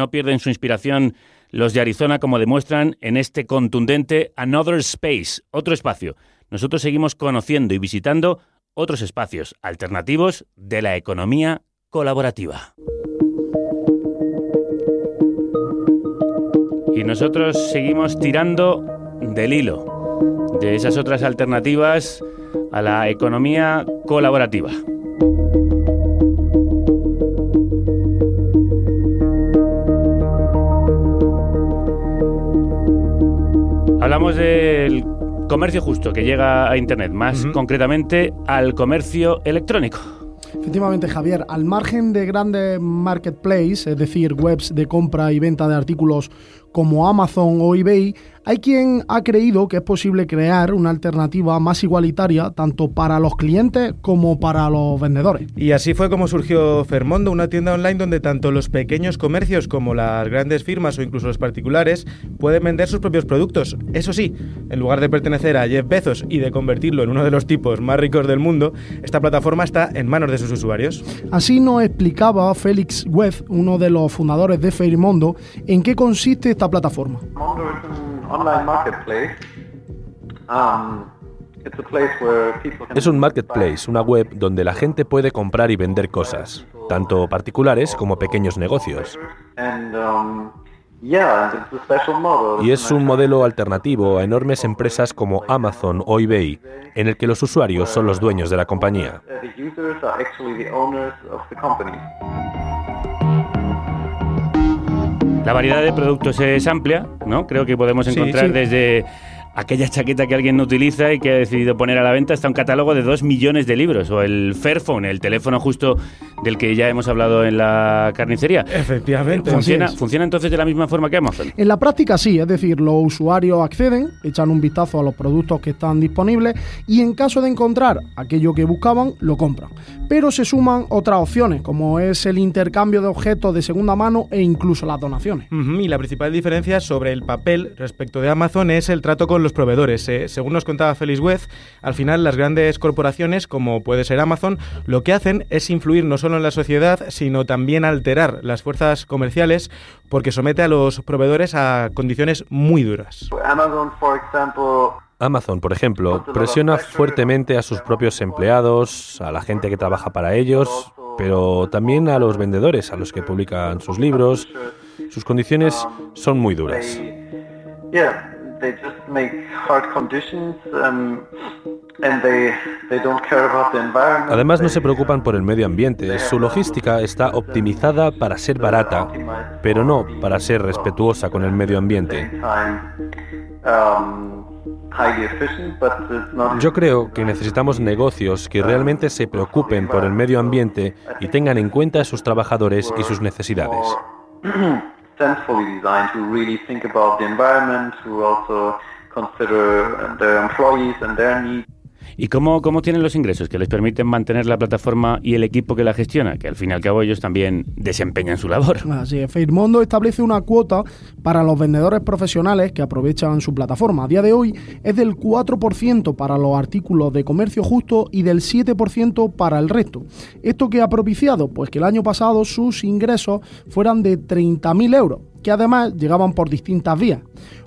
No pierden su inspiración los de Arizona como demuestran en este contundente Another Space, otro espacio. Nosotros seguimos conociendo y visitando otros espacios alternativos de la economía colaborativa. Y nosotros seguimos tirando del hilo. de esas otras alternativas a la economía colaborativa. Hablamos del comercio justo que llega a Internet, más concretamente al comercio electrónico. Efectivamente, Javier, al margen de grandes marketplaces, es decir, webs de compra y venta de artículos como Amazon o eBay, hay quien ha creído que es posible crear una alternativa más igualitaria tanto para los clientes como para los vendedores. Y así fue como surgió Fermondo, una tienda online donde tanto los pequeños comercios como las grandes firmas o incluso los particulares pueden vender sus propios productos. Eso sí, en lugar de pertenecer a Jeff Bezos y de convertirlo en uno de los tipos más ricos del mundo, esta plataforma está en manos de sus usuarios. Así nos explicaba Félix Webb, uno de los fundadores de Fairmondo, en qué consiste esta plataforma. online marketplace. Um, it's a place where people can Es un marketplace, una web donde la gente puede comprar y vender cosas, tanto particulares como pequeños negocios. and um, yeah, and it's a special model. Y es un modelo alternativo a enormes empresas como Amazon o eBay, en el que los usuarios son los dueños de la compañía. La variedad de productos es amplia, ¿no? Creo que podemos Sí, encontrar sí. desde aquella chaqueta que alguien no utiliza y que ha decidido poner a la venta hasta un catálogo de dos millones de libros, o el Fairphone, el teléfono justo del que ya hemos hablado en la carnicería. Efectivamente. ¿Funciona, Así es. ¿Funciona entonces de la misma forma que Amazon? En la práctica sí, es decir, los usuarios acceden, echan un vistazo a los productos que están disponibles y en caso de encontrar aquello que buscaban, lo compran. Pero se suman otras opciones, como es el intercambio de objetos de segunda mano e incluso las donaciones. Y la principal diferencia sobre el papel respecto de Amazon es el trato con los proveedores. Eh, según nos contaba Félix Webb, al final las grandes corporaciones, como puede ser Amazon, lo que hacen es influir no solo en la sociedad, sino también alterar las fuerzas comerciales porque somete a los proveedores a condiciones muy duras. Amazon, for example, Amazon, por ejemplo, presiona fuertemente a sus propios empleados, a la gente que trabaja para ellos, pero también a los vendedores, a los que publican sus libros. Sus condiciones son muy duras. Yeah, they just make hard conditions, um, and they they don't care about the environment. Además, no se preocupan por el medio ambiente. Su logística está optimizada para ser barata, pero no para ser respetuosa con el medio ambiente. Um. Yo creo que necesitamos negocios que realmente se preocupen por el medio ambiente y tengan en cuenta a sus trabajadores y sus necesidades. Centrally designed to really think about the environment, to also consider their employees and their needs. ¿Y cómo, cómo tienen los ingresos que les permiten mantener la plataforma y el equipo que la gestiona? Que al fin y al cabo ellos también desempeñan su labor. Así es, establece una cuota para los vendedores profesionales que aprovechan su plataforma. A día de hoy es del 4% para los artículos de comercio justo y del 7% para el resto. ¿Esto qué ha propiciado? Pues que el año pasado sus ingresos fueran de 30.000 euros que además llegaban por distintas vías,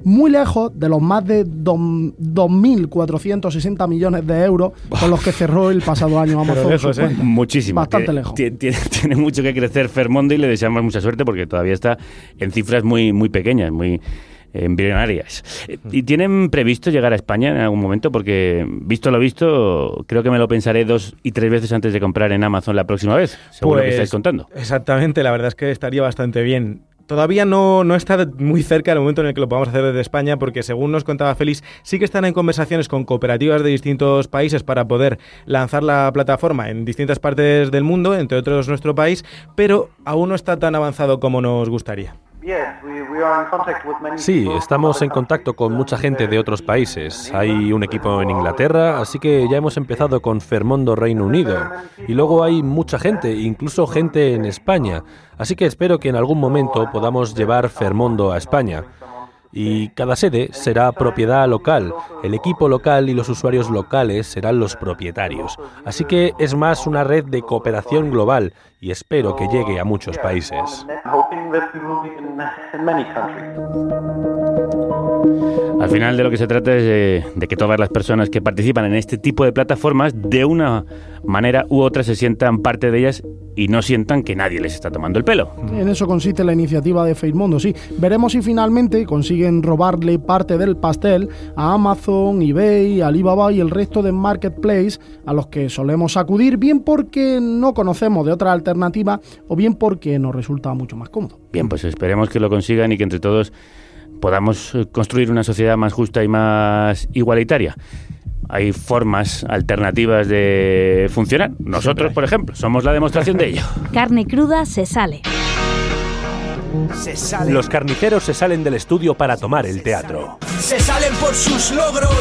muy lejos de los más de dos- 2.460 millones de euros con los que cerró el pasado año Amazon. Cuentas. Muchísimo. Bastante que lejos. ti- Tiene, tiene mucho que crecer Fermondo y le deseamos mucha suerte porque todavía está en cifras muy, muy pequeñas, muy embrionarias. Eh, ¿Y tienen previsto llegar a España en algún momento? Porque, visto lo visto, creo que me lo pensaré dos y tres veces antes de comprar en Amazon la próxima vez, según lo que Pues, estáis contando. Exactamente, la verdad es que estaría bastante bien. Todavía no, no está muy cerca el momento en el que lo podamos hacer desde España, porque según nos contaba Félix, sí que están en conversaciones con cooperativas de distintos países para poder lanzar la plataforma en distintas partes del mundo, entre otros nuestro país, pero aún no está tan avanzado como nos gustaría. Sí, estamos en contacto con mucha gente de otros países. Hay un equipo en Inglaterra, así que ya hemos empezado con Fermondo Reino Unido. Y luego hay mucha gente, incluso gente en España. Así que espero que en algún momento podamos llevar Fermondo a España. Y cada sede será propiedad local. El equipo local y los usuarios locales serán los propietarios. Así que es más una red de cooperación global y espero que llegue a muchos países. In many countries. Al final de lo que se trata es de, de que todas las personas que participan en este tipo de plataformas de una manera u otra se sientan parte de ellas y no sientan que nadie les está tomando el pelo. En eso consiste la iniciativa de Mundo, sí. Veremos si finalmente consiguen robarle parte del pastel a Amazon, eBay, Alibaba y el resto de marketplace a los que solemos acudir, bien porque no conocemos de otra alternativa o bien porque nos resulta mucho más cómodo. Bien, pues esperemos que lo consigan y que entre todos podamos eh, construir una sociedad más justa y más igualitaria. Hay formas alternativas de funcionar. Nosotros, por ejemplo, somos la demostración de ello. Carne cruda se sale. Se salen. Los carniceros se salen del estudio para tomar el teatro. Se salen por sus logros.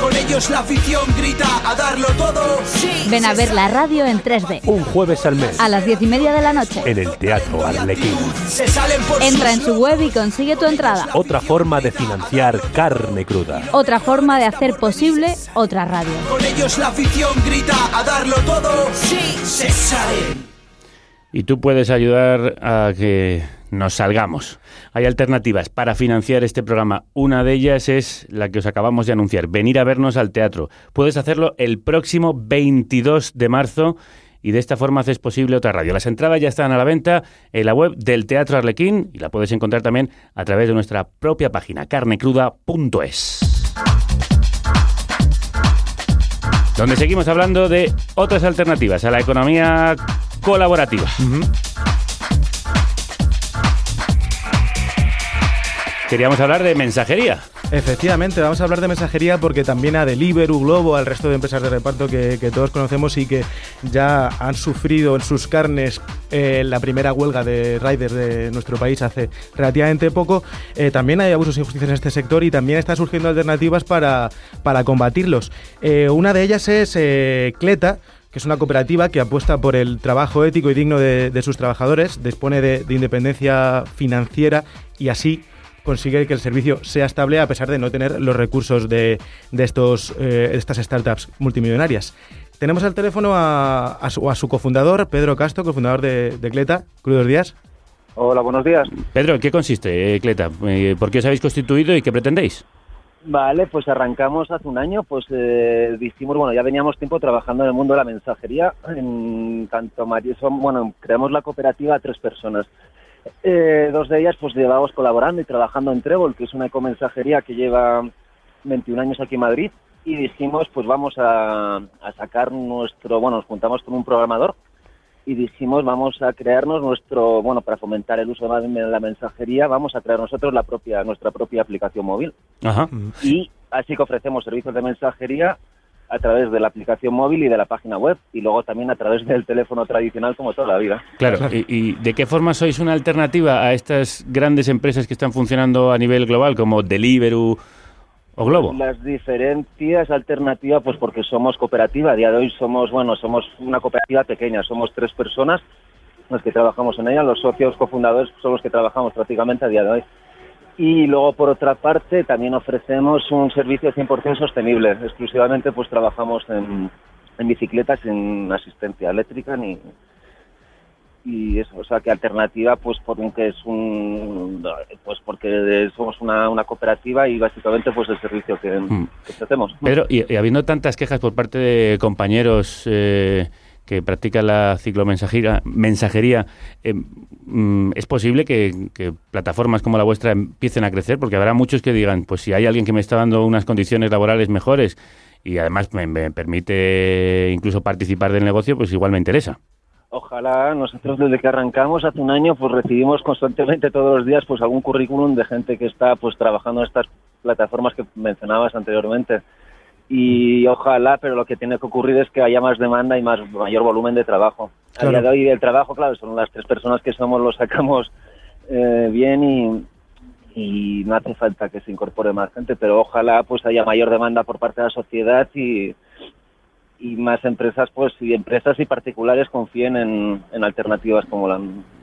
Con ellos la afición grita a darlo todo. Ven a ver la radio en 3D. Un jueves al mes A las diez y media de la noche. en el Teatro Arlequín. Se salen por Entra en sus su web y consigue tu entrada. Otra forma de financiar carne cruda. Otra forma de hacer posible otra radio. Con ellos la afición grita a darlo todo. Sí, se salen. Y tú puedes ayudar a que nos salgamos. Hay alternativas para financiar este programa. Una de ellas es la que os acabamos de anunciar, venir a vernos al teatro. Puedes hacerlo el próximo 22 de marzo y de esta forma haces posible otra radio. Las entradas ya están a la venta en la web del Teatro Arlequín y la puedes encontrar también a través de nuestra propia página carnecruda.es. Donde seguimos hablando de otras alternativas a la economía colaborativa. Queríamos hablar de mensajería. Efectivamente, vamos a hablar de mensajería porque también a Deliveroo, Globo, al resto de empresas de reparto que, todos conocemos y que ya han sufrido en sus carnes eh, la primera huelga de riders de nuestro país hace relativamente poco, eh, también hay abusos e injusticias en este sector y también están surgiendo alternativas para, para combatirlos. Eh, una de ellas es Cleta, que es una cooperativa que apuesta por el trabajo ético y digno de, sus trabajadores, dispone de independencia financiera y así consigue que el servicio sea estable a pesar de no tener los recursos de, de estos, eh, estas startups multimillonarias. Tenemos al teléfono a, a su, a su cofundador, Pedro Castro, cofundador de, de Cleta. Crudos días. Hola, buenos días. Pedro, ¿en qué consiste, eh, Cleta? Eh, ¿Por qué os habéis constituido y qué pretendéis? Vale, pues arrancamos hace un año, pues eh, dijimos, bueno, ya veníamos tiempo trabajando en el mundo de la mensajería, en tanto María, son, bueno, creamos la cooperativa a tres personas. Eh, dos de ellas pues llevamos colaborando y trabajando en Trébol, que es una ecomensajería que lleva 21 años aquí en Madrid, y dijimos, pues vamos a, a sacar nuestro, bueno, nos juntamos con un programador y dijimos vamos a crearnos nuestro, bueno, para fomentar el uso de la mensajería, vamos a crear nosotros la propia, nuestra propia aplicación móvil. Ajá. Y así que ofrecemos servicios de mensajería a través de la aplicación móvil y de la página web y luego también a través del teléfono tradicional como toda la vida. Claro, ¿y, y de qué forma sois una alternativa a estas grandes empresas que están funcionando a nivel global como Deliveroo o Globo? Las diferencias alternativas, pues porque somos cooperativa. A día de hoy somos, bueno, somos una cooperativa pequeña. Somos tres personas las que trabajamos en ella. Los socios cofundadores son los que trabajamos prácticamente a día de hoy. Y luego, por otra parte, también ofrecemos un servicio 100% sostenible. Exclusivamente, pues trabajamos en, en bicicletas, sin asistencia eléctrica ni y eso, o sea que alternativa pues porque es un pues porque somos una, una cooperativa y básicamente pues el servicio que, que ofrecemos. Pedro, y, y habiendo tantas quejas por parte de compañeros eh, que practican la ciclomensajería, mensajería, eh, mm, ¿es posible que, que plataformas como la vuestra empiecen a crecer? Porque habrá muchos que digan, pues si hay alguien que me está dando unas condiciones laborales mejores y además me, me permite incluso participar del negocio, pues igual me interesa. Ojalá nosotros desde que arrancamos hace un año pues recibimos constantemente todos los días pues algún currículum de gente que está pues trabajando en estas plataformas que mencionabas anteriormente y ojalá pero lo que tiene que ocurrir es que haya más demanda y más mayor volumen de trabajo a Claro. día de hoy el trabajo claro son las tres personas que somos lo sacamos eh, bien y y no hace falta que se incorpore más gente pero ojalá pues haya mayor demanda por parte de la sociedad y y más empresas pues y empresas y particulares confíen en, en alternativas como la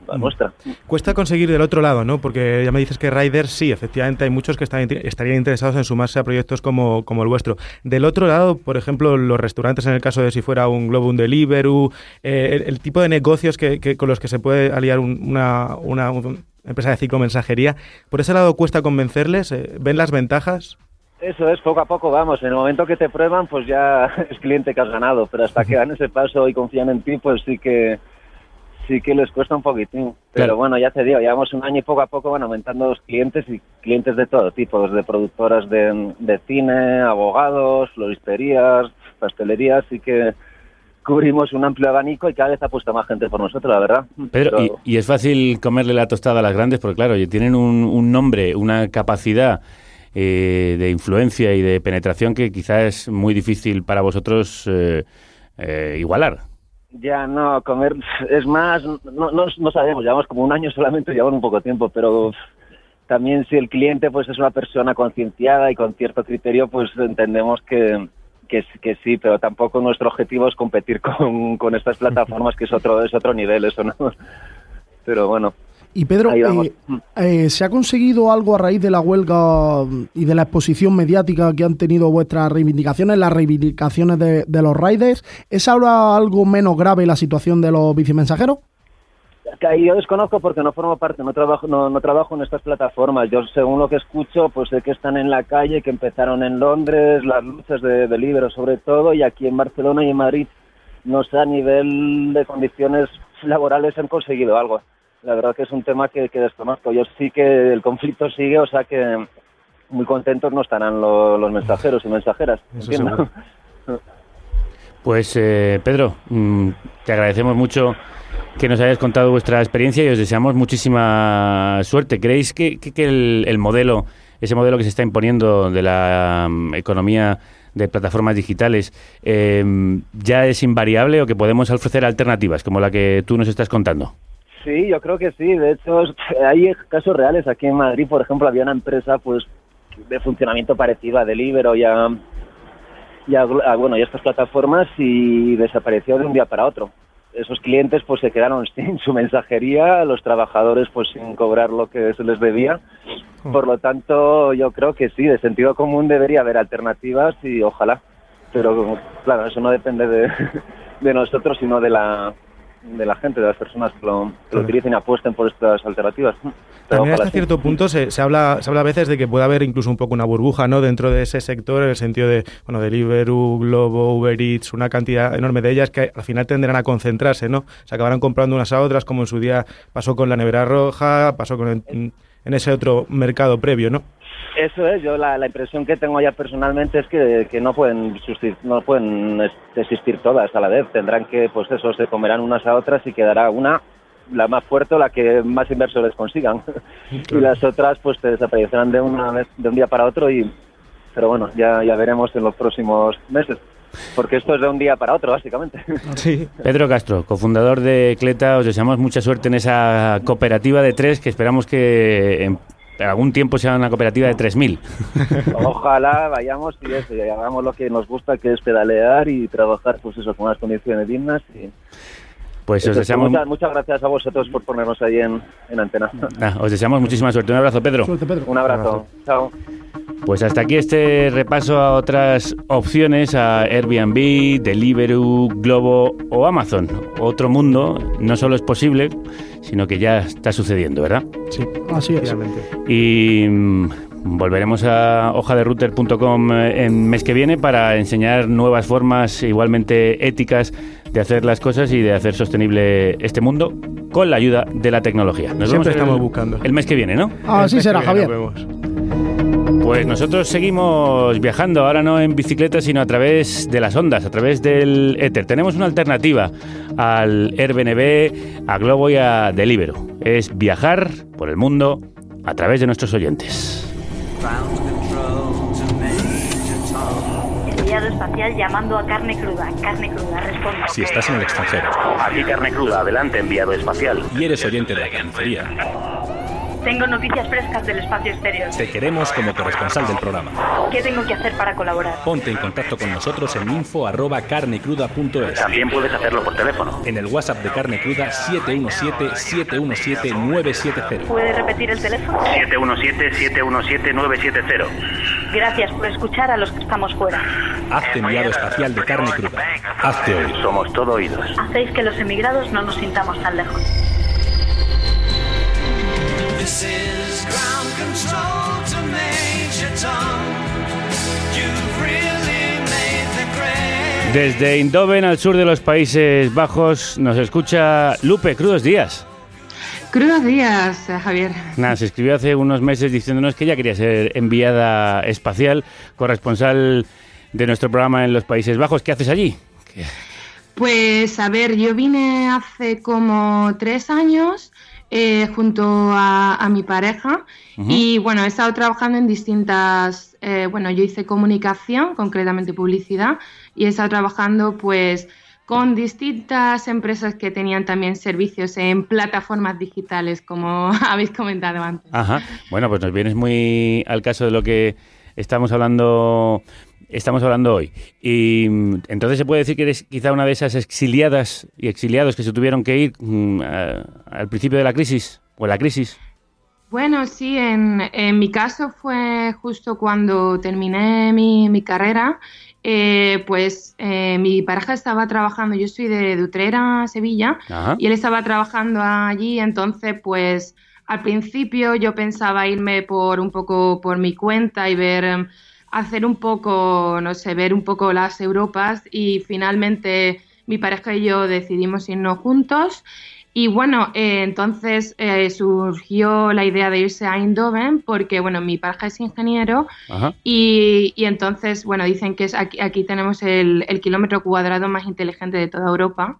la nuestra. Cuesta conseguir del otro lado, ¿no? Porque ya me dices que riders, sí, efectivamente hay muchos que están, estarían interesados en sumarse a proyectos como, como el vuestro. Del otro lado, por ejemplo, los restaurantes, en el caso de si fuera un Globo, un Deliveroo, eh, el, el, tipo de negocios que, que, con los que se puede aliar un, una, una, una, empresa de ciclomensajería, ¿por ese lado cuesta convencerles? Eh, ¿Ven las ventajas? Eso es, poco a poco vamos. En el momento que te prueban, pues ya es cliente que has ganado. Pero hasta que dan ese paso y confían en ti, pues sí que sí que les cuesta un poquitín. Pero claro. bueno, ya te digo, llevamos un año y poco a poco van aumentando los clientes y clientes de todo tipo, desde productoras de, de cine, abogados, floristerías, pastelerías, así que cubrimos un amplio abanico y cada vez apuesta más gente por nosotros, la verdad. Pedro, Pero... y, y, es fácil comerle la tostada a las grandes porque, claro, tienen un, un nombre, una capacidad eh, de influencia y de penetración que quizás es muy difícil para vosotros eh, eh, igualar. Ya, no, comer es más, no, no, no, sabemos, llevamos como un año solamente, llevamos un poco tiempo, pero también si el cliente pues es una persona concienciada y con cierto criterio, pues entendemos que, que, que, sí, pero tampoco nuestro objetivo es competir con, con estas plataformas, que es otro, es otro nivel, eso no. Pero bueno. Y Pedro, eh, eh, ¿se ha conseguido algo a raíz de la huelga y de la exposición mediática que han tenido vuestras reivindicaciones, las reivindicaciones de, de los riders? ¿Es ahora algo menos grave la situación de los bicimensajeros? Yo desconozco porque no formo parte, no trabajo, no, no, trabajo en estas plataformas. Yo, según lo que escucho, pues sé que están en la calle, que empezaron en Londres, las luchas de, de sobre todo, y aquí en Barcelona y en Madrid, no sé, a nivel de condiciones laborales han conseguido algo la verdad que es un tema que, que, desconozco. Yo sí que el conflicto sigue, o sea que muy contentos no estarán lo, los mensajeros y mensajeras. ¿entiendo? Pues eh, Pedro, mmm, te agradecemos mucho que nos hayas contado vuestra experiencia y os deseamos muchísima suerte. ¿Creéis que, que, que el, el, modelo, ese modelo que se está imponiendo de la um, economía de plataformas digitales, eh, ya es invariable o que podemos ofrecer alternativas como la que tú nos estás contando? Sí, yo creo que sí. De hecho, hay casos reales. Aquí en Madrid, por ejemplo, había una empresa pues de funcionamiento parecido a Deliveroo y a, y a, bueno, y a estas plataformas y desapareció de un día para otro. Esos clientes pues se quedaron sin su mensajería, los trabajadores pues sin cobrar lo que se les debía. Por lo tanto, yo creo que sí, de sentido común debería haber alternativas y ojalá. Pero claro, eso no depende de, de nosotros, sino de la, de la gente, de las personas que lo, que lo utilicen y apuesten por estas alternativas. También hasta cierto punto se, se, habla se habla a veces de que puede haber incluso un poco una burbuja no dentro de ese sector en el sentido de bueno Deliveroo, Globo, Uber Eats, una cantidad enorme de ellas que al final tenderán a concentrarse, ¿no? Se acabarán comprando unas a otras como en su día pasó con la nevera roja, pasó con el, en ese otro mercado previo, ¿no? Eso es, yo la, la impresión que tengo ya personalmente es que, que no pueden no pueden existir todas a la vez, tendrán que, pues eso, se comerán unas a otras y quedará una la más fuerte o la que más inversores consigan y las otras pues te desaparecerán de una vez, de un día para otro y pero bueno ya ya veremos en los próximos meses porque esto es de un día para otro, básicamente. Sí. Pedro Castro, cofundador de Cleta, os deseamos mucha suerte en esa cooperativa de tres que esperamos que en algún tiempo sea una cooperativa de 3.000. Ojalá vayamos y eso, y hagamos lo que nos gusta, que es pedalear y trabajar pues eso, con unas condiciones dignas. Y... Pues os deseamos... Muchas, muchas, gracias a vosotros por ponernos ahí en, en antena. Ah, os deseamos muchísima suerte. Un abrazo, Pedro. Suerte, Pedro. Un abrazo. Un abrazo. Chao. Pues hasta aquí este repaso a otras opciones, a Airbnb, Deliveroo, Globo o Amazon. Otro mundo no solo es posible, sino que ya está sucediendo, ¿verdad? Sí, así es. Y mmm, volveremos a hojaderouter.com en mes que viene para enseñar nuevas formas igualmente éticas de hacer las cosas y de hacer sostenible este mundo con la ayuda de la tecnología. Nos Siempre estamos el, buscando. El mes que viene, ¿no? Así será, Javier. Pues nosotros seguimos viajando, ahora no en bicicleta, sino a través de las ondas, a través del éter. Tenemos una alternativa al Airbnb, a Globo y a Deliveroo. Es viajar por el mundo a través de nuestros oyentes. Enviado espacial llamando a carne cruda. Carne cruda, responda. Si estás en el extranjero. Aquí carne cruda, adelante, enviado espacial. Y eres oyente de la carnicería Tengo noticias frescas del espacio exterior. Te queremos como corresponsal del programa. ¿Qué tengo que hacer para colaborar? Ponte en contacto con nosotros en info@carnecruda.es. También puedes hacerlo por teléfono. En el WhatsApp de Carne Cruda 717-717-970. ¿Puede repetir el teléfono? 717-717-970. Gracias por escuchar a los que estamos fuera. Hazte enviado espacial de Carne Cruda. Hazte oír. Somos todo oídos. Hacéis que los emigrados no nos sintamos tan lejos. This is ground control to Major Tom. You've really made the grade. Desde Eindhoven, al sur de los Países Bajos, nos escucha Lupe. Crudos días. Crudos días, eh, Javier. Nada, se escribió hace unos meses diciéndonos que ella quería ser enviada espacial, corresponsal de nuestro programa en los Países Bajos. ¿Qué haces allí? Pues a ver, yo vine hace como tres años eh, junto a, a mi pareja y bueno, he estado trabajando en distintas, eh, bueno, yo hice comunicación, concretamente publicidad, y he estado trabajando pues con distintas empresas que tenían también servicios en plataformas digitales, como habéis comentado antes. Ajá. Bueno, pues nos vienes muy al caso de lo que estamos hablando estamos hablando hoy. Y mm, entonces se puede decir que eres quizá una de esas exiliadas y exiliados que se tuvieron que ir mm, a- al principio de la crisis o en la crisis. Bueno, sí, en, en mi caso fue justo cuando terminé mi, mi carrera, eh, pues eh, mi pareja estaba trabajando, yo soy de, de Utrera, Sevilla, Ajá. y él estaba trabajando allí, entonces pues al principio yo pensaba irme por un poco por mi cuenta y ver, hacer un poco, no sé, ver un poco las Europas y finalmente mi pareja y yo decidimos irnos juntos. Y bueno, eh, entonces eh, surgió la idea de irse a Eindhoven porque, bueno, mi pareja es ingeniero y, y entonces, bueno, dicen que es aquí, aquí tenemos el, el kilómetro cuadrado más inteligente de toda Europa.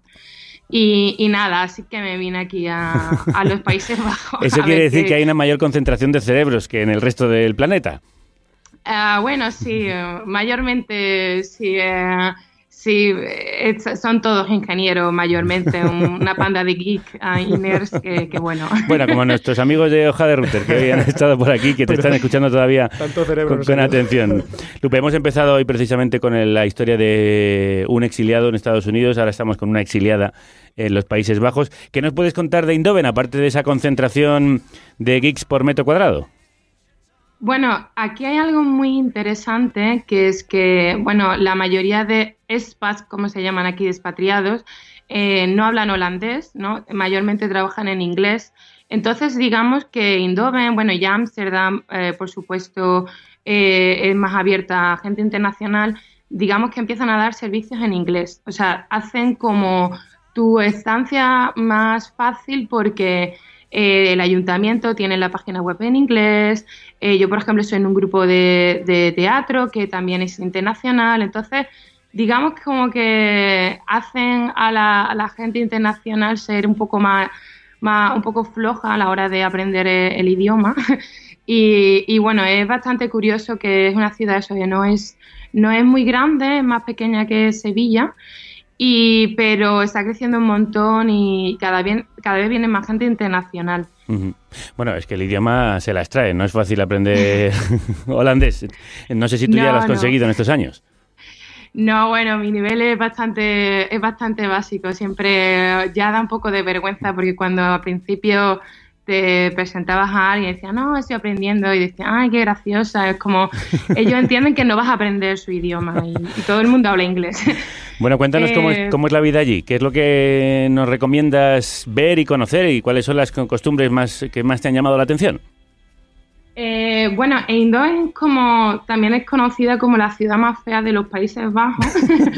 Y, y nada, así que me vine aquí a, a los Países Bajos. Eso quiere decir que hay una mayor concentración de cerebros que en el resto del planeta. Ah, bueno, sí, eh, mayormente sí, eh, sí, eh, son todos ingenieros, mayormente, un- una panda de geek ah, nerds que, que bueno. Bueno, como nuestros amigos de Hoja de Router que hoy han estado por aquí, que te Pero- están escuchando todavía Tanto cerebro con, con atención. Lupe, hemos empezado hoy precisamente con el- la historia de un exiliado en Estados Unidos, ahora estamos con una exiliada en los Países Bajos. ¿Qué nos puedes contar de Eindhoven, aparte de esa concentración de geeks por metro cuadrado? Bueno, aquí hay algo muy interesante que es que, bueno, la mayoría de expats, como se llaman aquí, expatriados, eh, no hablan holandés, ¿no? Mayormente trabajan en inglés. Entonces, digamos que Eindhoven, bueno, y Ámsterdam, eh, por supuesto, eh, es más abierta a gente internacional, digamos que empiezan a dar servicios en inglés. O sea, hacen como tu estancia más fácil porque eh, el ayuntamiento tiene la página web en inglés. eh, yo, por ejemplo, estoy en un grupo de, teatro que también es internacional. Entonces, digamos que como que hacen a la, gente internacional ser un poco más, más, un poco floja a la hora de aprender eh, el idioma. Y, y bueno, es bastante curioso que es una ciudad eso, que no es, no es muy grande, es más pequeña que Sevilla, y, pero está creciendo un montón y cada, bien, cada vez viene más gente internacional. Bueno, es que el idioma se las trae, no es fácil aprender holandés. No sé si tú ya lo has no. conseguido en estos años. No, bueno, mi nivel es bastante, es bastante básico. Siempre ya da un poco de vergüenza porque cuando al principio te presentabas a alguien y decías, no, estoy aprendiendo, y decías, ay, qué graciosa. Es como, ellos entienden que no vas a aprender su idioma y, y todo el mundo habla inglés. Bueno, cuéntanos cómo, es, Eh, cómo es la vida allí, qué es lo que nos recomiendas ver y conocer y cuáles son las co- costumbres más que más te han llamado la atención. Eh, bueno, Eindhoven como también es conocida como la ciudad más fea de los Países Bajos.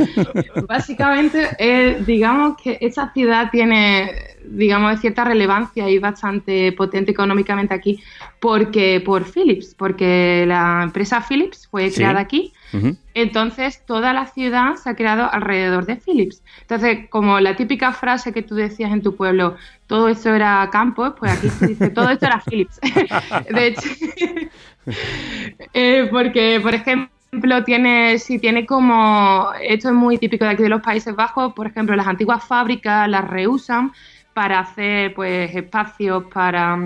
Básicamente, eh, digamos que esta ciudad tiene, digamos, cierta relevancia y bastante potente económicamente aquí, porque por Philips, porque la empresa Philips fue Sí. creada aquí. Entonces, toda la ciudad se ha creado alrededor de Philips. Entonces, como la típica frase que tú decías en tu pueblo, todo esto era campo, pues aquí se dice, todo esto era Philips. de hecho, eh, porque, por ejemplo, tiene, si tiene como, esto es muy típico de aquí de los Países Bajos, por ejemplo, las antiguas fábricas las reusan para hacer pues espacios para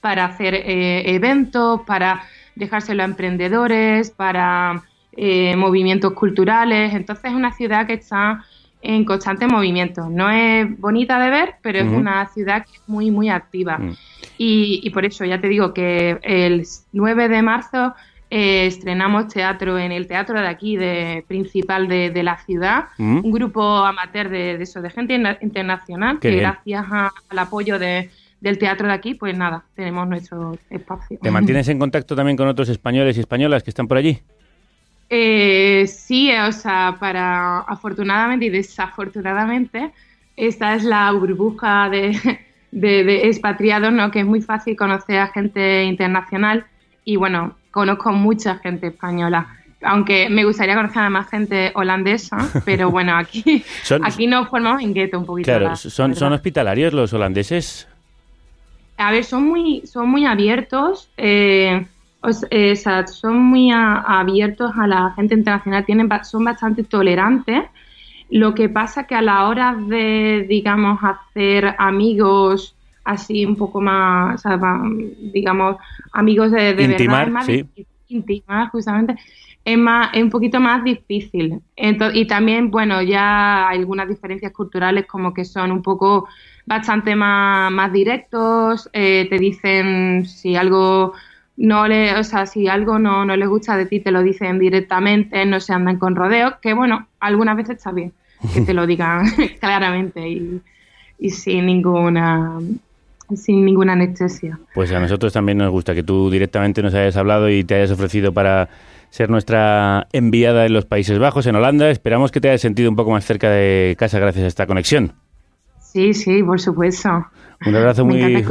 para hacer eh, eventos, para dejárselo a emprendedores, para eh, movimientos culturales. Entonces es una ciudad que está en constante movimiento. No es bonita de ver, pero es una ciudad que es muy, muy activa. Mm. Y, y por eso ya te digo que el 9 de marzo eh, estrenamos teatro en el teatro de aquí, de principal de, de la ciudad, Mm. un grupo amateur de, de eso, de gente interna- internacional, Qué que bien. gracias a- al apoyo de- del teatro de aquí, pues nada, tenemos nuestro espacio. ¿Te mantienes en contacto también con otros españoles y españolas que están por allí? Eh, sí, o sea, para afortunadamente y desafortunadamente, esta es la burbuja de, de, de expatriados, ¿no? Que es muy fácil conocer a gente internacional y bueno, conozco mucha gente española. Aunque me gustaría conocer a más gente holandesa, pero bueno, aquí, Son- aquí nos formamos en gueto un poquito. Claro, la son, verdad. son hospitalarios los holandeses. A ver, son muy, son muy abiertos, eh, o eh, sea, son muy a- abiertos a la gente internacional, tienen, son bastante tolerantes. Lo que pasa que a la hora de, digamos, hacer amigos así un poco más, o sea, digamos, amigos de, de Intimar, verdad, es más sí. difícil, intimar, justamente, es, más, es un poquito más difícil. Ento- y también, bueno, ya hay algunas diferencias culturales como que son un poco bastante más, más directos, eh, te dicen si algo no le, o sea, si algo no, no les gusta de ti, te lo dicen directamente, no se andan con rodeos, que bueno, algunas veces está bien que te lo digan claramente y, y sin ninguna sin ninguna anestesia. Pues a nosotros también nos gusta que tú directamente nos hayas hablado y te hayas ofrecido para ser nuestra enviada en los Países Bajos, en Holanda. Esperamos que te hayas sentido un poco más cerca de casa gracias a esta conexión. Sí, sí, por supuesto. Un abrazo muy,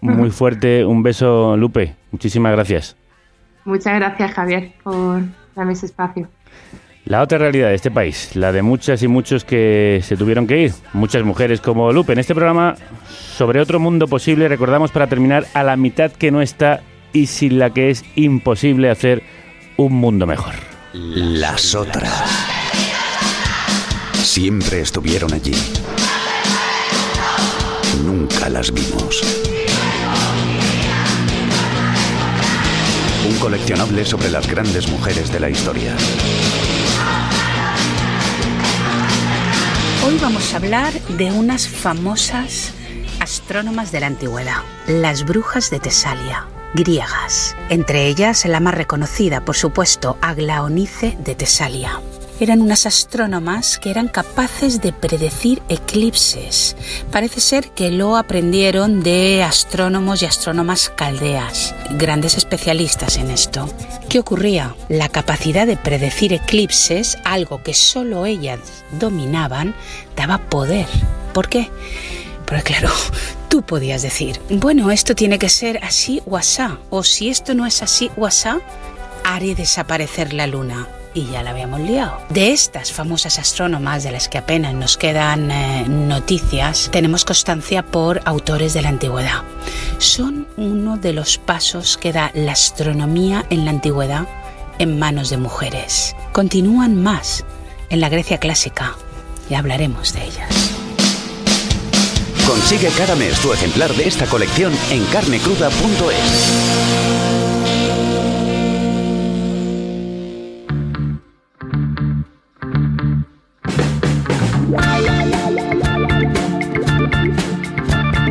muy fuerte, un beso, Lupe. Muchísimas gracias. Muchas gracias, Javier, por darme ese espacio. La otra realidad de este país, la de muchas y muchos que se tuvieron que ir, muchas mujeres como Lupe. En este programa sobre otro mundo posible recordamos para terminar a la mitad que no está y sin la que es imposible hacer un mundo mejor. Las otras. Siempre estuvieron allí. Nunca las vimos. Un coleccionable sobre las grandes mujeres de la historia. Hoy vamos a hablar de unas famosas astrónomas de la antigüedad, las brujas de Tesalia, griegas. Entre ellas la más reconocida, por supuesto, Aglaonice de Tesalia. Eran unas astrónomas que eran capaces de predecir eclipses. Parece ser que lo aprendieron de astrónomos y astrónomas caldeas, grandes especialistas en esto. ¿Qué ocurría? La capacidad de predecir eclipses, algo que solo ellas dominaban, daba poder. ¿Por qué? Porque claro, tú podías decir, bueno, esto tiene que ser así o asá, o si esto no es así o asá, haré desaparecer la luna. Y ya la habíamos liado. De estas famosas astrónomas, de las que apenas nos quedan eh, noticias, tenemos constancia por autores de la antigüedad. Son uno de los pasos que da la astronomía en la antigüedad en manos de mujeres. Continúan más en la Grecia clásica. Ya hablaremos de ellas. Consigue cada mes tu ejemplar de esta colección en carnecruda.es.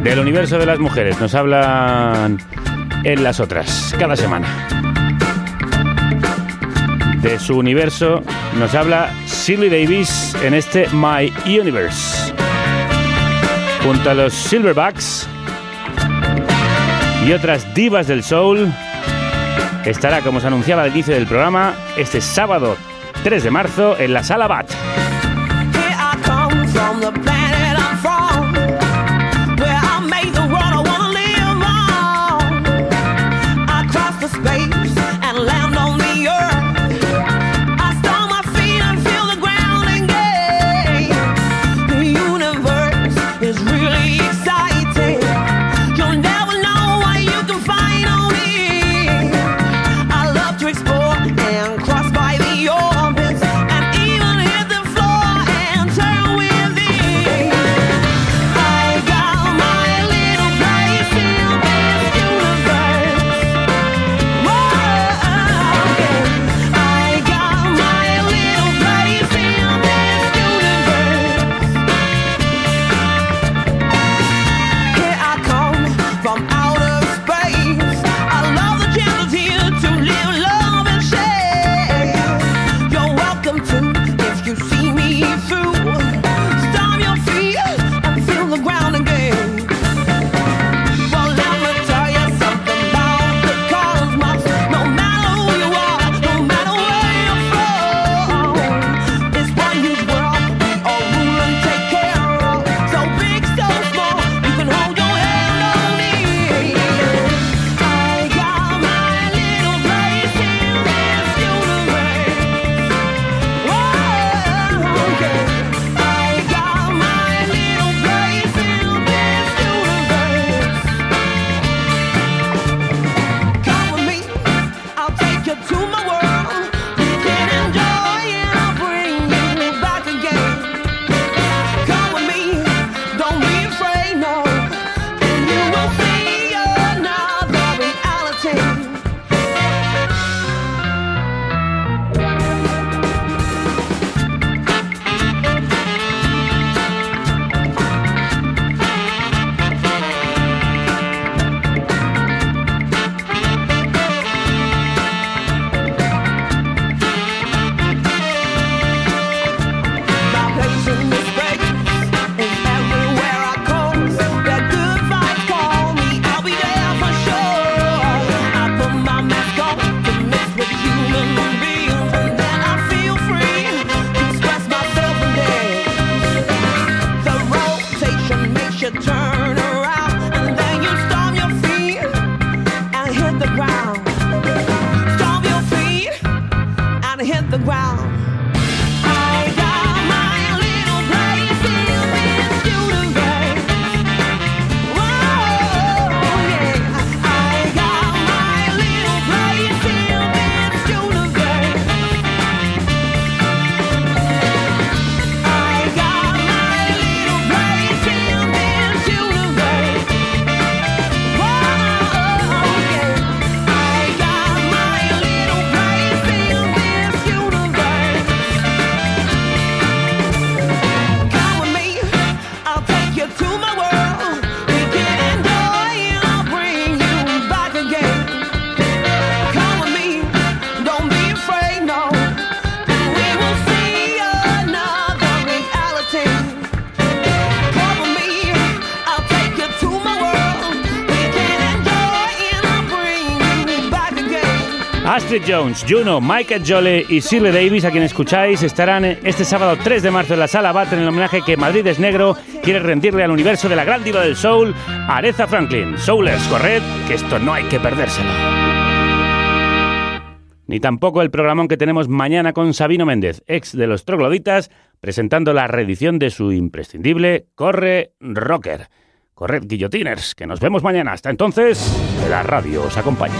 Del universo de las mujeres nos hablan en las otras, cada semana. De su universo nos habla Shirley Davis en este My Universe. Junto a los Silverbacks y otras divas del soul, estará, como se anunciaba al inicio del programa, este sábado 3 de marzo en la Sala Bat. Jones, Juno, Michael Jolly y Shirley Davis, a quien escucháis, estarán este sábado 3 de marzo en la Sala Bat en el homenaje que Madrid es Negro quiere rendirle al universo de la gran diva del soul, Aretha Franklin. Soulers, corred, que esto no hay que perdérselo. Ni tampoco el programón que tenemos mañana con Sabino Méndez, ex de los Trogloditas, presentando la reedición de su imprescindible Corre Rocker. Corred, guillotiners, que nos vemos mañana. Hasta entonces, la radio os acompaña.